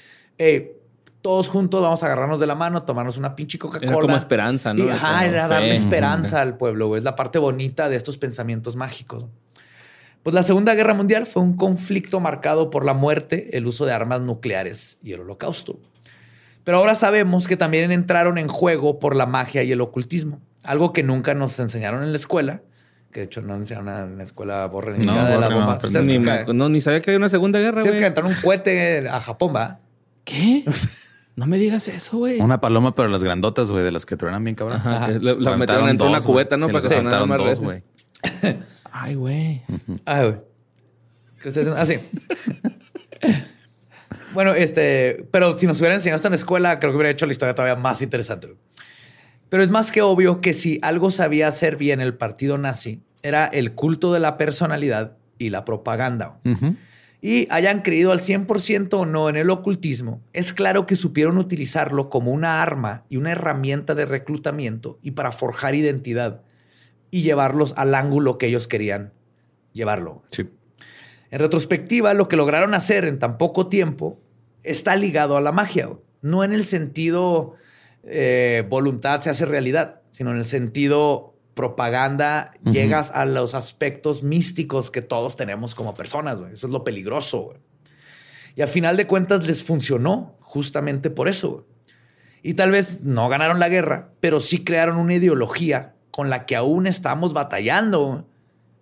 C: todos juntos vamos a agarrarnos de la mano, tomarnos una pinche Coca-Cola.
B: Era como esperanza, ¿no?
C: ajá, era darle esperanza al pueblo. Es la parte bonita de estos pensamientos mágicos. Pues la Segunda Guerra Mundial fue un conflicto marcado por la muerte, el uso de armas nucleares y el holocausto. Pero ahora sabemos que también entraron en juego por la magia y el ocultismo, algo que nunca nos enseñaron en la escuela. Que de hecho no enseñaron en la escuela borre
B: no,
C: de
B: la bomba. No, ni, sabía que hay una segunda guerra,
C: güey. que entraron un cohete a Japón, ¿va?
B: ¿Qué? No me digas eso, güey.
A: Una paloma, pero las grandotas, güey, de las que truenan bien cabrón.
B: Ajá, la metieron en una cubeta, ¿no?
A: Para que sonaran más dos, güey.
B: Ay, güey.
C: Ay, güey. ¿Qué estás haciendo? Ah, bueno, este, pero si nos hubieran enseñado esto en la escuela, creo que hubiera hecho la historia todavía más interesante. Pero es más que obvio que si algo sabía hacer bien el partido nazi, era el culto de la personalidad y la propaganda. Y hayan creído al 100% o no en el ocultismo, es claro que supieron utilizarlo como una arma y una herramienta de reclutamiento y para forjar identidad y llevarlos al ángulo que ellos querían llevarlo.
A: Sí.
C: En retrospectiva, lo que lograron hacer en tan poco tiempo está ligado a la magia. güey. No en el sentido eh, voluntad se hace realidad, sino en el sentido propaganda, llegas a los aspectos místicos que todos tenemos como personas. güey. Eso es lo peligroso. güey. Y al final de cuentas les funcionó justamente por eso. güey. Y tal vez no ganaron la guerra, pero sí crearon una ideología con la que aún estamos batallando.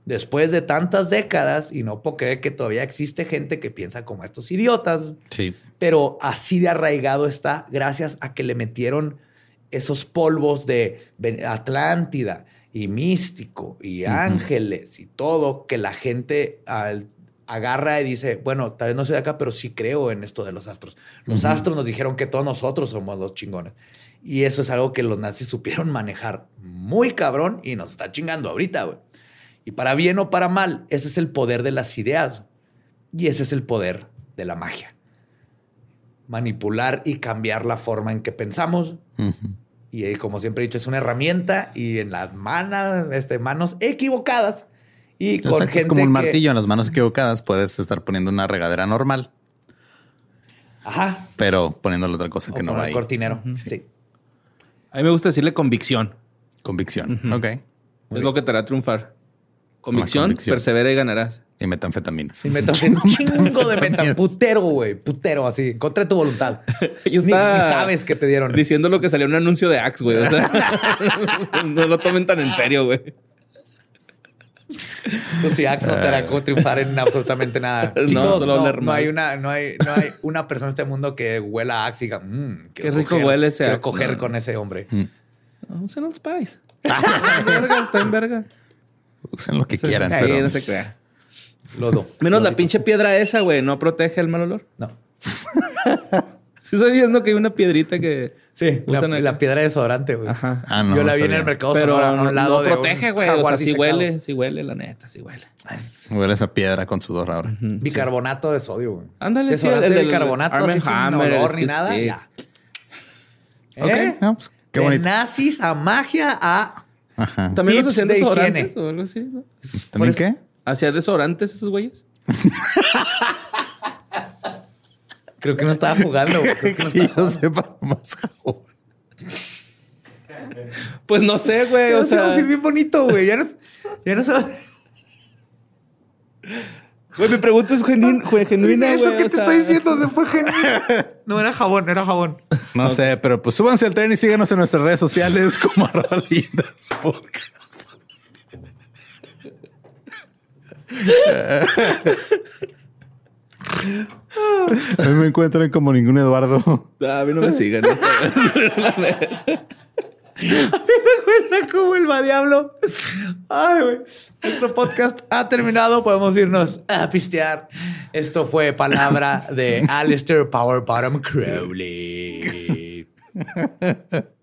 C: Después de tantas décadas. Y no puedo creer que todavía existe gente que piensa como estos idiotas
A: Sí.
C: pero así de arraigado está gracias a que le metieron esos polvos de Atlántida y místico y ángeles y todo que la gente al- agarra y dice, bueno, tal vez no soy de acá, pero sí creo en esto de los astros. Los astros nos dijeron que todos nosotros somos los chingones. Y eso es algo que los nazis supieron manejar muy cabrón y nos está chingando ahorita, güey. Y para bien o para mal, ese es el poder de las ideas. Y ese es el poder de la magia manipular y cambiar la forma en que pensamos. Y eh, como siempre he dicho, es una herramienta y en las manos, este, manos equivocadas y con
A: Exacto, es
C: gente
A: como un
C: que-
A: martillo en las manos equivocadas. Puedes estar poniendo una regadera normal,
C: Ajá.
A: pero poniéndole otra cosa
C: O
A: que no va ahí.
C: cortinero. Sí.
B: A mí me gusta decirle convicción.
A: Convicción. Ok.
B: es lo que te hará triunfar. Convicción,
A: convicción.
B: persevera y ganarás.
A: Y metanfetaminas.
C: Sí, metan un chingo de metan. Putero, güey. Putero, así. Contra tu voluntad.
B: Y
C: Ni, ni sabes que te dieron.
B: Diciendo lo que salió en un anuncio de Axe, güey. O sea, no lo tomen tan en serio, güey.
C: Pues sí, Axe no te hará como triunfar en absolutamente nada.
B: No, solo
C: no, no hay una, no hay, no hay una persona en este mundo que huela a Axe y diga, "Mm, quiero
B: Qué rico
C: coger-
B: huele ese
C: quiero
B: Axe".
C: coger
B: No,
C: con ese hombre.
B: Spice. Está en verga, está en verga.
A: Usen lo que quieran, pero
B: no se crea.
C: Lodo.
B: Menos la pinche piedra esa, güey. No protege el mal olor.
C: No.
B: Sí sabías, ¿no? Que hay una piedrita que...
C: Sí, la,
B: usan
C: la piedra de desodorante, güey.
B: Ajá.
A: Ah, no,
C: Yo la vi en el mercado
B: Pero
C: Sonora, a
B: no,
C: un lado
B: no
C: de un
B: protege, güey. O sea, sí huele, sí huele, la neta, sí huele.
A: huele esa piedra con sudor ahora.
C: Bicarbonato de sodio, güey.
B: Ándale, sí, el
C: de
B: del
C: bicarbonato,
B: Arm
C: así sin
B: Hammer,
C: olor ni nada.
B: sí.
C: Ya.
A: Ok,
C: ¿Eh?
A: no, pues, qué
C: de
A: bonito.
C: nazis a magia a...
A: Ajá.
B: También los hacían
C: de
B: desodorantes
C: higiene.
B: o algo así, ¿no?
A: ¿También qué?
B: ¿Hacían desodorantes esos güeyes?
C: Creo que no estaba jugando. güey. Creo que no
A: Que
C: estaba
A: yo sepa más jabón.
B: Pues no sé, güey. O
C: sí va a
B: sea,
C: ser bien bonito, güey. Ya no, ya no sabes.
B: Güey, mi pregunta es genu- güey, genuina,
C: Es lo que te
B: sea,
C: estoy diciendo. No fue genial. No era jabón, era jabón.
A: No sé, pero pues súbanse al tren y síganos en nuestras redes sociales como arroba lindas podcast. A mí me encuentran como ningún Eduardo.
B: A mí no me sigan.
C: Me recuerda como el va diablo. Ay, güey. Nuestro podcast ha terminado. Podemos irnos a pistear. Esto fue palabra de Alistair Power Bottom Crowley.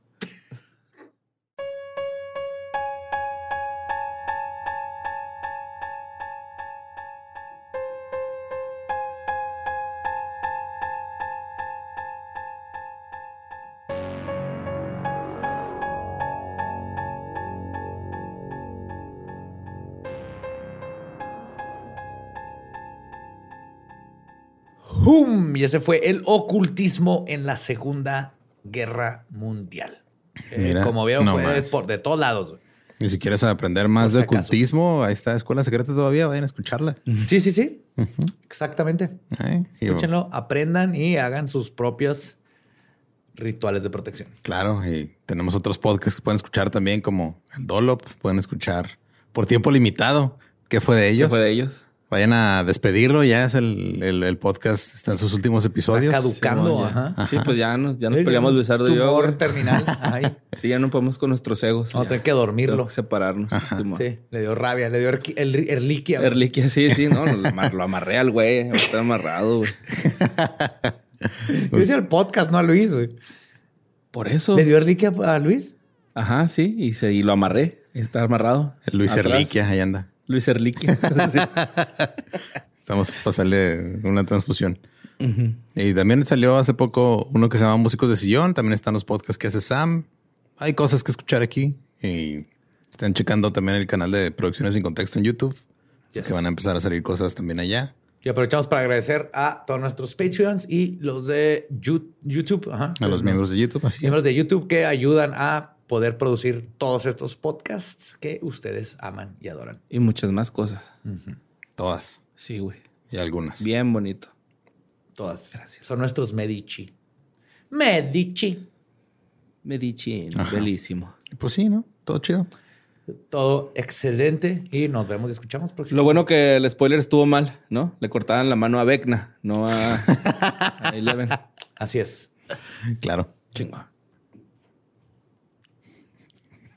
C: ¡Hum! Y ese fue el ocultismo en la Segunda Guerra Mundial. Eh, como vieron,
A: no
C: fue
A: más.
C: por, de todos lados. güey.
A: Y si quieres aprender más
C: Por
A: de
C: si
A: ocultismo, ahí está Escuela Secreta todavía, vayan a escucharla.
C: Sí, sí, sí. Exactamente. Escúchenlo, aprendan y hagan sus propios rituales de protección.
A: Claro, y tenemos otros podcasts que pueden escuchar también, como el Dolop, pueden escuchar por tiempo limitado. ¿Qué fue de
B: ¿Qué
A: ellos?
B: fue de ellos?
A: Vayan a despedirlo, ya es el, el- el podcast, está en sus últimos episodios.
C: Está caducando.
B: Sí,
C: ajá.
B: Sí, pues ya nos, ya nos peleamos Luisardo y yo.
C: Terminal. Ay,
B: Sí, ya no podemos con nuestros egos. Ya.
C: tener que dormirlo.
B: Tenemos que separarnos.
C: Sí, le dio rabia, le dio erliquia. güey.
B: Erliquia, sí, sí, no, lo, amar- lo amarré al güey, está amarrado, güey.
C: Yo decía el podcast, no a Luis, güey.
B: Por eso.
C: ¿Le dio erliquia a Luis?
B: Ajá, sí, y, se, y lo amarré. Está amarrado.
A: El Luis
B: Atrás.
A: Erliquia, ahí anda.
B: Luis Erliquia. Sí.
A: Estamos a pasarle una transfusión. Y también salió hace poco uno que se llama Músicos de Sillón. También están los podcasts que hace Sam. Hay cosas que escuchar aquí. Y están checando también el canal de Producciones sin Contexto en YouTube.
C: Yes.
A: Que van a empezar a salir cosas también allá.
C: Y aprovechamos para agradecer a todos nuestros Patreons y los de YouTube.
A: a los miembros de YouTube,
C: así Miembros de YouTube que ayudan a poder producir todos estos podcasts que ustedes aman y adoran.
B: Y muchas más cosas.
A: Todas.
B: Sí, güey.
A: Y algunas.
B: Bien bonito.
C: Todas. Gracias. Son nuestros Medici. Medici.
B: Medici. Bellísimo.
A: Pues sí, ¿no? Todo chido.
C: Todo excelente y nos vemos y escuchamos próximo.
B: Lo bueno que el spoiler estuvo mal, ¿no? Le cortaban la mano a Vecna, no a, Eleven.
C: Así es.
A: Claro.
B: Chingo.